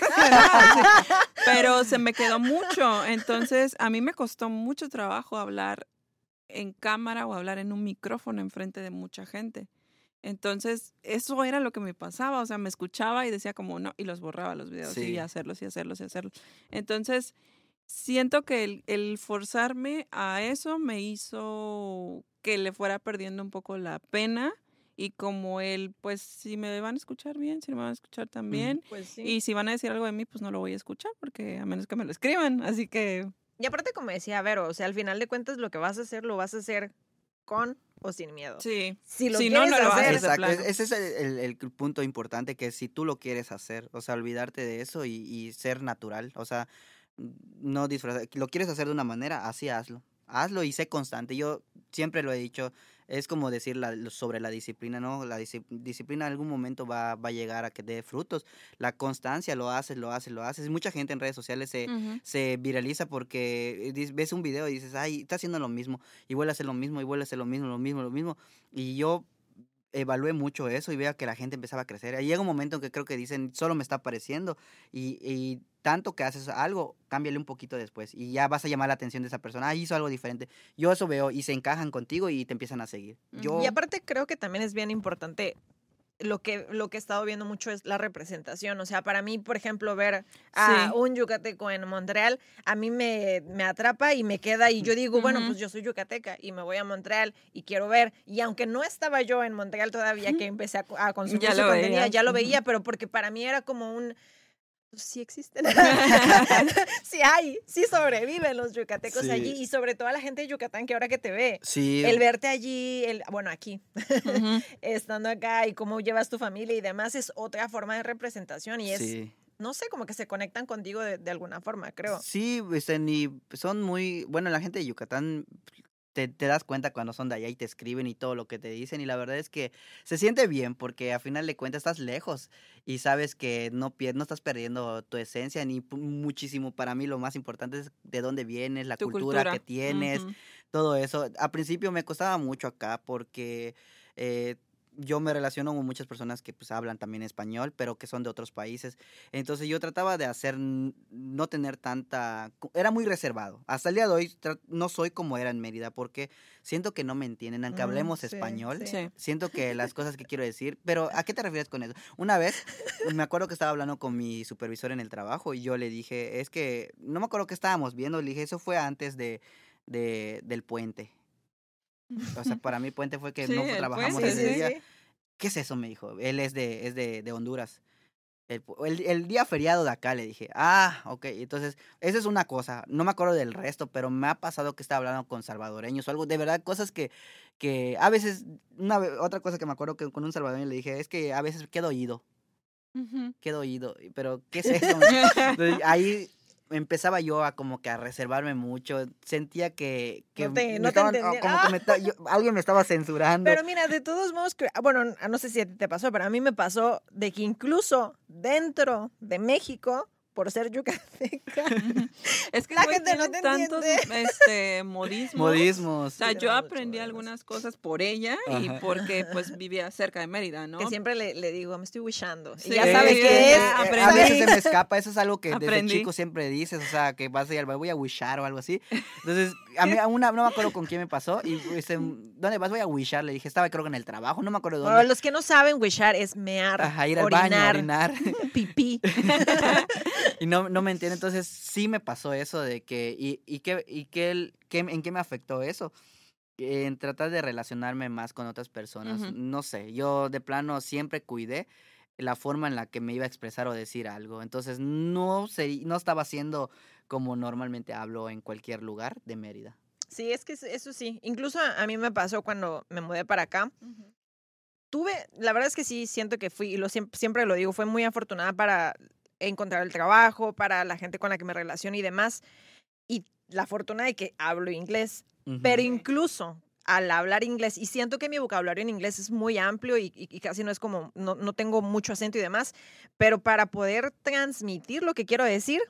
así. Pero se me quedó mucho, entonces a mí me costó mucho trabajo hablar en cámara o hablar en un micrófono enfrente de mucha gente. Entonces, eso era lo que me pasaba, o sea, me escuchaba y decía como no, y los borraba los videos Sí. y hacerlos y hacerlos y hacerlos. Entonces, siento que el, el forzarme a eso me hizo que le fuera perdiendo un poco la pena y como el, pues, si me van a escuchar bien, si no me van a escuchar también. Pues sí. Y si van a decir algo de mí, pues no lo voy a escuchar, porque a menos que me lo escriban. Así que, Y aparte, como decía Vero, o sea, al final de cuentas lo que vas a hacer, lo vas a hacer con o sin miedo. sí. Si lo Si no, quieres no lo vas a hacer, Exacto, ese es el, el- el punto importante, que si tú lo quieres hacer, o sea, olvidarte de eso y, y ser natural, o sea, no disfrazar, lo quieres hacer de una manera, así hazlo, hazlo y sé constante. Yo siempre lo he dicho, es como decir la- sobre la disciplina, ¿no? La disci- disciplina en algún momento va, va a llegar a que dé frutos, la constancia lo haces, lo haces, lo haces. Mucha gente en redes sociales se, se viraliza porque ves un video y dices, ay, está haciendo lo mismo, y vuelve a hacer lo mismo, y vuelve a hacer lo mismo, lo mismo, lo mismo. Y yo evalué mucho eso y veo que la gente empezaba a crecer. Ahí llega un momento en que creo que dicen, solo me está apareciendo, y, y tanto que haces algo, cámbiale un poquito después, y ya vas a llamar la atención de esa persona, ah, hizo algo diferente. Yo eso veo, y se encajan contigo y te empiezan a seguir. Yo, Y aparte creo que también es bien importante lo que, lo que he estado viendo mucho es la representación. O sea, para mí, por ejemplo, ver a Sí. un yucateco en Montreal, a mí me, me atrapa y me queda y yo digo, bueno, pues yo soy yucateca y me voy a Montreal y quiero ver. Y aunque no estaba yo en Montreal todavía, que *laughs* empecé a, co- a consumir Ya su contenido, ya lo veía, pero porque para mí era como un... pues, Sí existen. *laughs* sí hay, sí sobreviven los yucatecos Sí. allí y sobre todo a la gente de Yucatán que ahora que te ve. sí, El verte allí, el, bueno, aquí, *laughs* estando acá y cómo llevas tu familia y demás es otra forma de representación y es, sí. no sé, como que se conectan contigo de, de alguna forma, creo. Sí, este, ni son muy, bueno, la gente de Yucatán te, te das cuenta cuando son de allá y te escriben y todo lo que te dicen y la verdad es que se siente bien porque a final de cuentas estás lejos y sabes que no, pier- no estás perdiendo tu esencia ni muchísimo. Para mí lo más importante es de dónde vienes, la Tu cultura, cultura. que tienes, todo eso. Al principio me costaba mucho acá porque eh, yo me relaciono con muchas personas que pues hablan también español, pero que son de otros países. Entonces yo trataba de hacer, no tener tanta, era muy reservado. Hasta el día de hoy no soy como era en Mérida porque siento que no me entienden, aunque Mm, hablemos sí, español. sí. Siento que las cosas que quiero decir, pero ¿a qué te refieres con eso? Una vez me acuerdo que estaba hablando con mi supervisor en el trabajo y yo le dije, es que no me acuerdo qué estábamos viendo, le dije, eso fue antes de, de- del puente. O sea, para mí puente fue que Sí, no el trabajamos puente, ese sí, día. sí. ¿Qué es eso? Me dijo. Él es de, es de, de Honduras. El, pu- el- el día feriado de acá le dije, ah, ok, entonces, esa es una cosa, no me acuerdo del resto, pero me ha pasado que estaba hablando con salvadoreños o algo, de verdad, cosas que, que a veces, una, otra cosa que me acuerdo que con un salvadoreño le dije, es que a veces quedo oído, Ujú. quedo oído, pero ¿qué es eso? *laughs* Ahí empezaba yo a como que a reservarme mucho, sentía que, que No te- me no te estaban- entendía. como que me yo- alguien me estaba censurando. Pero mira, de todos modos, ah, bueno, no sé si a ti te pasó, pero a mí me pasó de que incluso dentro de México, por ser yucateca, Es que La güey, gente no te tantos entiende. este, *laughs* modismos. Modismos. O sea, Sí, yo aprendí modismos. algunas cosas por ella y porque pues vivía cerca de Mérida, ¿no? que siempre le, le digo, me estoy wishando. Sí, y ya sabes sí, qué es. ya a veces se me escapa, eso es algo que desde Aprendí. chico siempre dices, o sea, que vas a ir al bar, voy a wishar o algo así. *laughs* Entonces, a mí a una, no me acuerdo con quién me pasó, y este, ¿dónde vas? Voy a wishar, le dije, estaba creo que en el trabajo, no me acuerdo Para dónde. los que no saben, wishar es mear, Ajá, ir al orinar, baño, orinar. pipí. *laughs* y no, no me entiende, entonces sí me pasó eso de que, y, y, qué, y qué, el- qué- en qué me afectó eso. En tratar de relacionarme más con otras personas. No sé, yo de plano siempre cuidé la forma en la que me iba a expresar o decir algo. Entonces no, seri- no estaba haciendo como normalmente hablo en cualquier lugar de Mérida. Sí, es que eso- sí. Incluso a, a mí me pasó cuando me mudé para acá. Tuve, la verdad es que sí, siento que fui, y lo, siempre, siempre lo digo, fue muy afortunada para encontrar el trabajo, para la gente con la que me relaciono y demás. Y la fortuna de que hablo inglés. Ujú. Pero incluso al hablar inglés, y siento que mi vocabulario en inglés es muy amplio y, y- y casi no es como, no, no tengo mucho acento y demás, pero para poder transmitir lo que quiero decir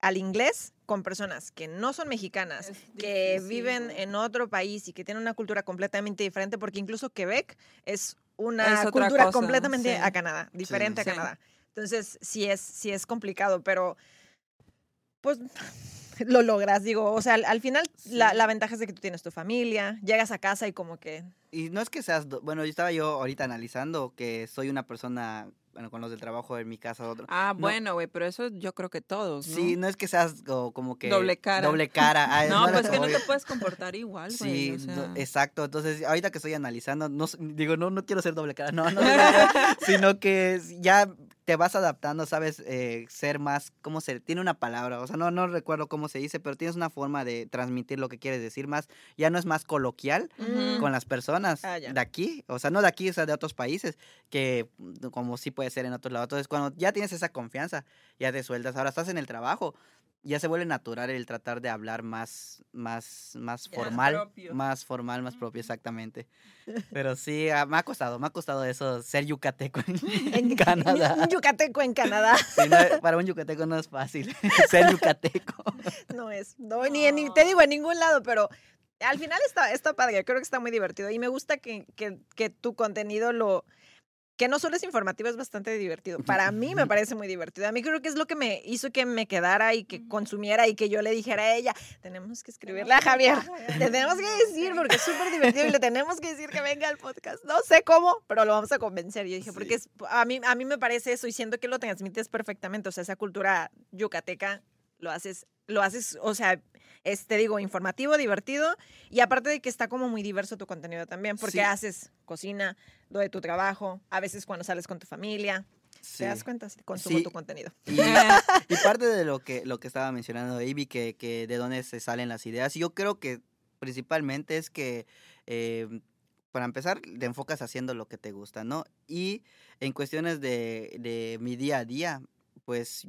al inglés con personas que no son mexicanas, que viven en otro país y que tienen una cultura completamente diferente, porque incluso Quebec es una Es cultura cosa, completamente sí. a Canadá, diferente Sí. a Canadá. Entonces, sí es, sí es complicado, pero pues *laughs* lo logras, digo, o sea, al, al final la, Sí. la ventaja es de que tú tienes tu familia, llegas a casa y como que... Y no es que seas, bueno, yo estaba yo ahorita analizando que soy una persona, bueno, con los del trabajo en mi casa, otro. Ah, No. bueno, güey, pero eso yo creo que todos, ¿no? Sí, no es que seas co- como que... Doble cara. Doble cara. ah, es No, pues que no te puedes comportar igual, güey. Sí, o no, sea. exacto. Entonces, ahorita que estoy analizando, no, digo, no, no quiero ser doble cara, no, no, *laughs* sino que ya te vas adaptando, sabes, eh, ser más, ¿cómo se? Tiene una palabra, o sea, no, no recuerdo cómo se dice, pero tienes una forma de transmitir lo que quieres decir más, ya no es más coloquial con las personas Ah, de aquí, o sea, no de aquí, o sea, de otros países, que mm, como sí puede ser en otros lados. Entonces, cuando ya tienes esa confianza, ya te sueltas, ahora estás en el trabajo, ya se vuelve natural el tratar de hablar más, más, más formal, más formal, más propio, exactamente. *laughs* Pero sí, ah, me ha costado, me ha costado eso, ser yucateco en, *laughs* Canadá. Un yucateco en Canadá *laughs* Sí, no, para un yucateco no es fácil ser yucateco. no es, no, ni, ni- te digo en ningún lado, pero al final está, está padre, creo que está muy divertido y me gusta que, que, que tu contenido lo... Que no solo es informativo, es bastante divertido. Para mí me parece muy divertido. A mí creo que es lo que me hizo que me quedara y que consumiera y que yo le dijera a ella, tenemos que escribirle a Javier. Le tenemos que *laughs* decir, porque es súper divertido y le tenemos que decir que venga al podcast. No sé cómo, pero lo vamos a convencer. Yo dije, porque es, a, mí, a mí me parece eso y siento que lo transmites perfectamente. O sea, esa cultura yucateca lo haces, lo haces, o sea, es, te digo, informativo, divertido y aparte de que está como muy diverso tu contenido también, porque Sí. haces cocina, lo de tu trabajo, a veces cuando sales con tu familia. Sí. ¿Te das cuenta? Consumo Sí. tu contenido. Y, y parte de lo que, lo que estaba mencionando Ivy, que, que de dónde se salen las ideas, yo creo que principalmente es que, eh, para empezar, te enfocas haciendo lo que te gusta, ¿no? Y en cuestiones de, de mi día a día, pues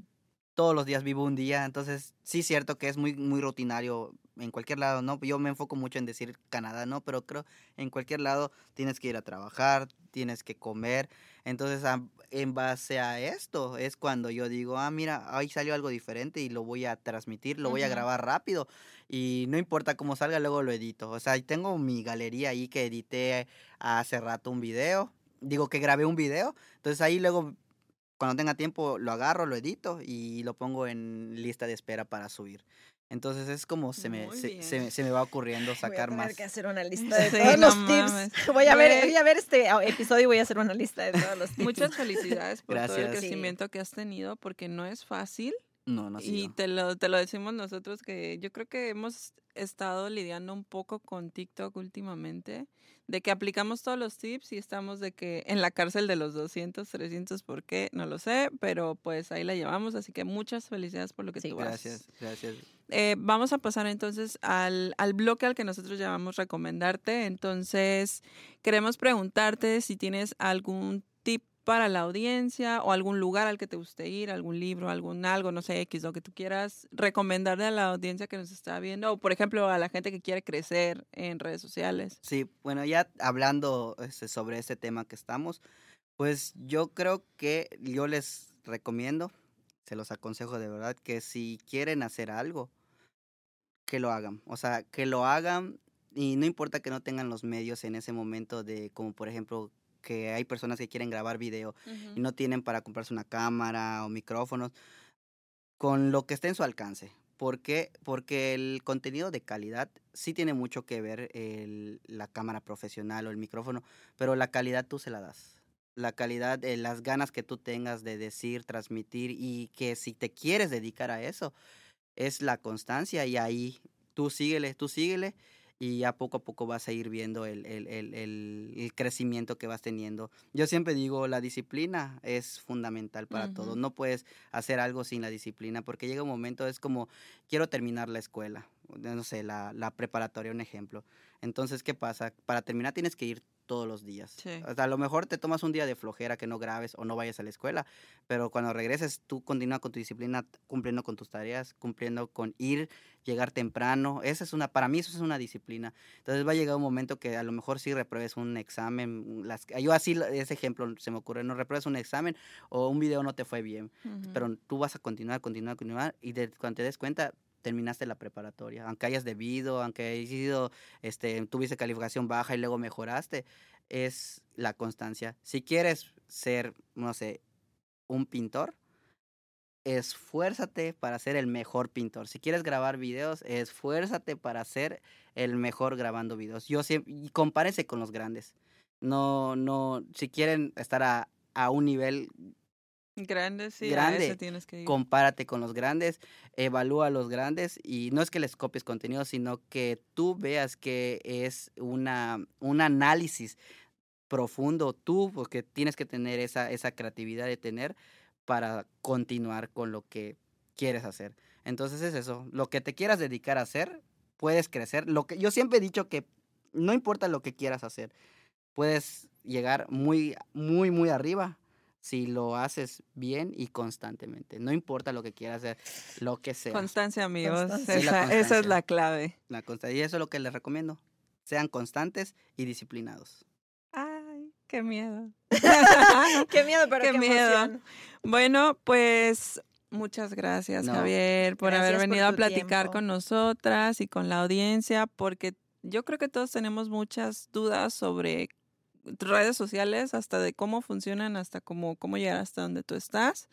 todos los días vivo un día, entonces sí es cierto que es muy, muy rutinario en cualquier lado, ¿no? Yo me enfoco mucho en decir Canadá, ¿no? Pero creo en cualquier lado tienes que ir a trabajar, tienes que comer, entonces a- en base a esto es cuando yo digo, ah, mira, ahí salió algo diferente y lo voy a transmitir, lo voy a grabar rápido y no importa cómo salga, luego lo edito. O sea, tengo mi galería ahí que edité hace rato un video, digo que grabé un video, entonces ahí luego cuando tenga tiempo lo agarro, lo edito y lo pongo en lista de espera para subir. Entonces es como se me, se, se se me va ocurriendo Voy a sacar tener más. que hacer una *laughs* lista de Sí, todos no los mames. tips. Voy a, ver, voy a ver este ah, episodio y voy a hacer una lista de todos los *laughs* tips. Muchas felicidades por todo el Gracias. Sí. crecimiento que has tenido, porque no es fácil. No, no Y te lo, te lo decimos nosotros que yo creo que hemos estado lidiando un poco con TikTok últimamente, de que aplicamos todos los tips y estamos de que en la cárcel de los 200, 300, ¿por qué? No lo sé, pero pues ahí la llevamos, así que muchas felicidades por lo que Sí, tú haces. Gracias, gracias. Eh, vamos a pasar entonces al, al bloque al que nosotros llamamos recomendarte. Entonces, queremos preguntarte si tienes algún para la audiencia o algún lugar al que te guste ir, algún libro, algún algo, no sé, X, lo que tú quieras recomendarle a la audiencia que nos está viendo o, por ejemplo, a la gente que quiere crecer en redes sociales. Sí, bueno, ya hablando este, sobre este tema que estamos, pues yo creo que yo les recomiendo, se los aconsejo de verdad, que si quieren hacer algo, que lo hagan. O sea, que lo hagan y no importa que no tengan los medios en ese momento de, como por ejemplo, que hay personas que quieren grabar video y no tienen para comprarse una cámara o micrófonos, con lo que esté en su alcance. ¿Por qué? Porque el contenido de calidad sí tiene mucho que ver el- la cámara profesional o el micrófono, pero la calidad tú se la das. La calidad, eh, las ganas que tú tengas de decir, transmitir y que si te quieres dedicar a eso, es la constancia y ahí tú síguele, tú síguele y ya poco a poco vas a ir viendo el, el, el, el- crecimiento que vas teniendo. Yo siempre digo, la disciplina es fundamental para todo. No puedes hacer algo sin la disciplina porque llega un momento, es como, quiero terminar la escuela. no sé, la, la preparatoria, un ejemplo. Entonces, ¿qué pasa? Para terminar tienes que ir todos los días. Sí. O sea, a lo mejor te tomas un día de flojera que no grabes o no vayas a la escuela, pero cuando regreses tú continúa con tu disciplina, cumpliendo con tus tareas, cumpliendo con ir, llegar temprano. Esa es una, para mí eso es una disciplina. Entonces va a llegar un momento que a lo mejor sí repruebes un examen. Las, yo así, ese ejemplo se me ocurre, no repruebes un examen o un video no te fue bien, pero tú vas a continuar, continuar, continuar y de- cuando te des cuenta terminaste la preparatoria, aunque hayas debido, aunque hayas sido, este, tuviste calificación baja y luego mejoraste, es la constancia. Si quieres ser, no sé, un pintor, esfuérzate para ser el mejor pintor. Si quieres grabar videos, esfuérzate para ser el mejor grabando videos. Yo siempre, y compárese con los grandes. No, no, si quieren estar a, a un nivel Grande, sí, a Grande. eso tienes que ir. compárate con los grandes, evalúa a los grandes y no es que les copies contenido, sino que tú veas que es una, un análisis profundo tú, porque tienes que tener esa, esa creatividad de tener para continuar con lo que quieres hacer. Entonces es eso, lo que te quieras dedicar a hacer, puedes crecer. Lo que yo siempre he dicho que no importa lo que quieras hacer, puedes llegar muy, muy, muy arriba si lo haces bien y constantemente. No importa lo que quieras hacer, lo que sea. Constancia, amigos. Constancia. Esa, es constancia. la clave. La consta- y eso es lo que les recomiendo. Sean constantes y disciplinados. Ay, qué miedo. *laughs* Qué miedo, pero Qué qué, miedo. emoción. Bueno, pues muchas gracias, No. Javier, por Gracias haber por venido a platicar tiempo. con nosotras y con la audiencia, porque yo creo que todos tenemos muchas dudas sobre redes sociales, hasta de cómo funcionan, hasta cómo, cómo llegar hasta donde tú estás.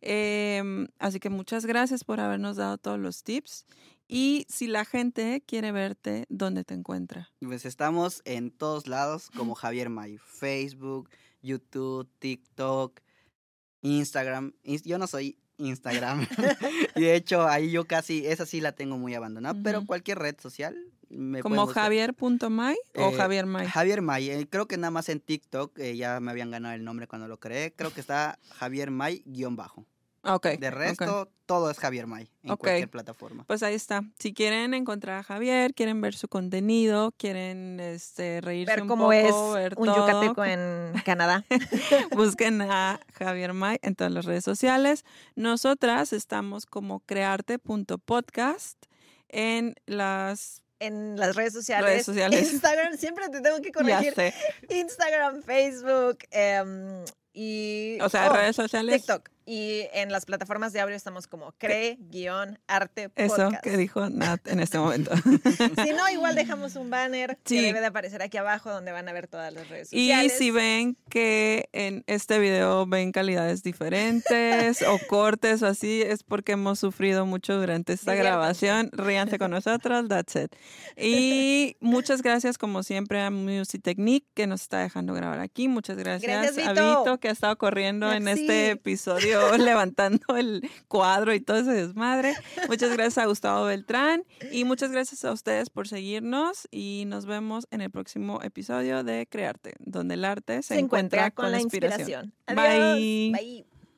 Em, así que muchas gracias por habernos dado todos los tips. Y si la gente quiere verte, ¿dónde te encuentra? Pues estamos en todos lados como Javier May. Facebook, YouTube, TikTok, Instagram. Ins- Yo no soy Instagram. *laughs* *laughs* y de hecho, ahí yo casi, esa sí la tengo muy abandonada. Pero cualquier red social me ¿Como javier.may o Eh, Javier May? Javier May. eh, creo que nada más en TikTok eh, ya me habían ganado el nombre cuando lo creé. Creo que está Javier May guion bajo. Ah, Ok. De resto, todo es Javier May en cualquier plataforma. Pues ahí está. Si quieren encontrar a Javier, quieren ver su contenido, quieren este, reírse Ver un cómo poco, es ver un todo, yucateco en Canadá. *laughs* busquen a Javier May en todas las redes sociales. Nosotras estamos como crearte.podcast en las En las redes sociales. Redes *laughs* sociales. Instagram, siempre te tengo que *laughs* corregir. Instagram, Facebook em, y. o sea, oh, redes sociales. TikTok. Y en las plataformas de audio estamos como cree-arte Eso que dijo Nat en este momento. *laughs* Si no, igual dejamos un banner Sí. que debe de aparecer aquí abajo donde van a ver todas las redes Y sociales. si ven que en este video ven calidades diferentes o cortes o así, es porque hemos sufrido mucho durante esta grabación. Ríanse con nosotros, that's it. Y *laughs* muchas gracias, como siempre, a Music Technique que nos está dejando grabar aquí. Muchas gracias, Gracias, a Vito. Que ha estado corriendo en este episodio *laughs* levantando el cuadro y todo ese desmadre. Muchas gracias a Gustavo Beltrán y muchas gracias a ustedes por seguirnos y nos vemos en el próximo episodio de Crearte, donde el arte se, se encuentra con la inspiración. Adiós. Bye. Bye.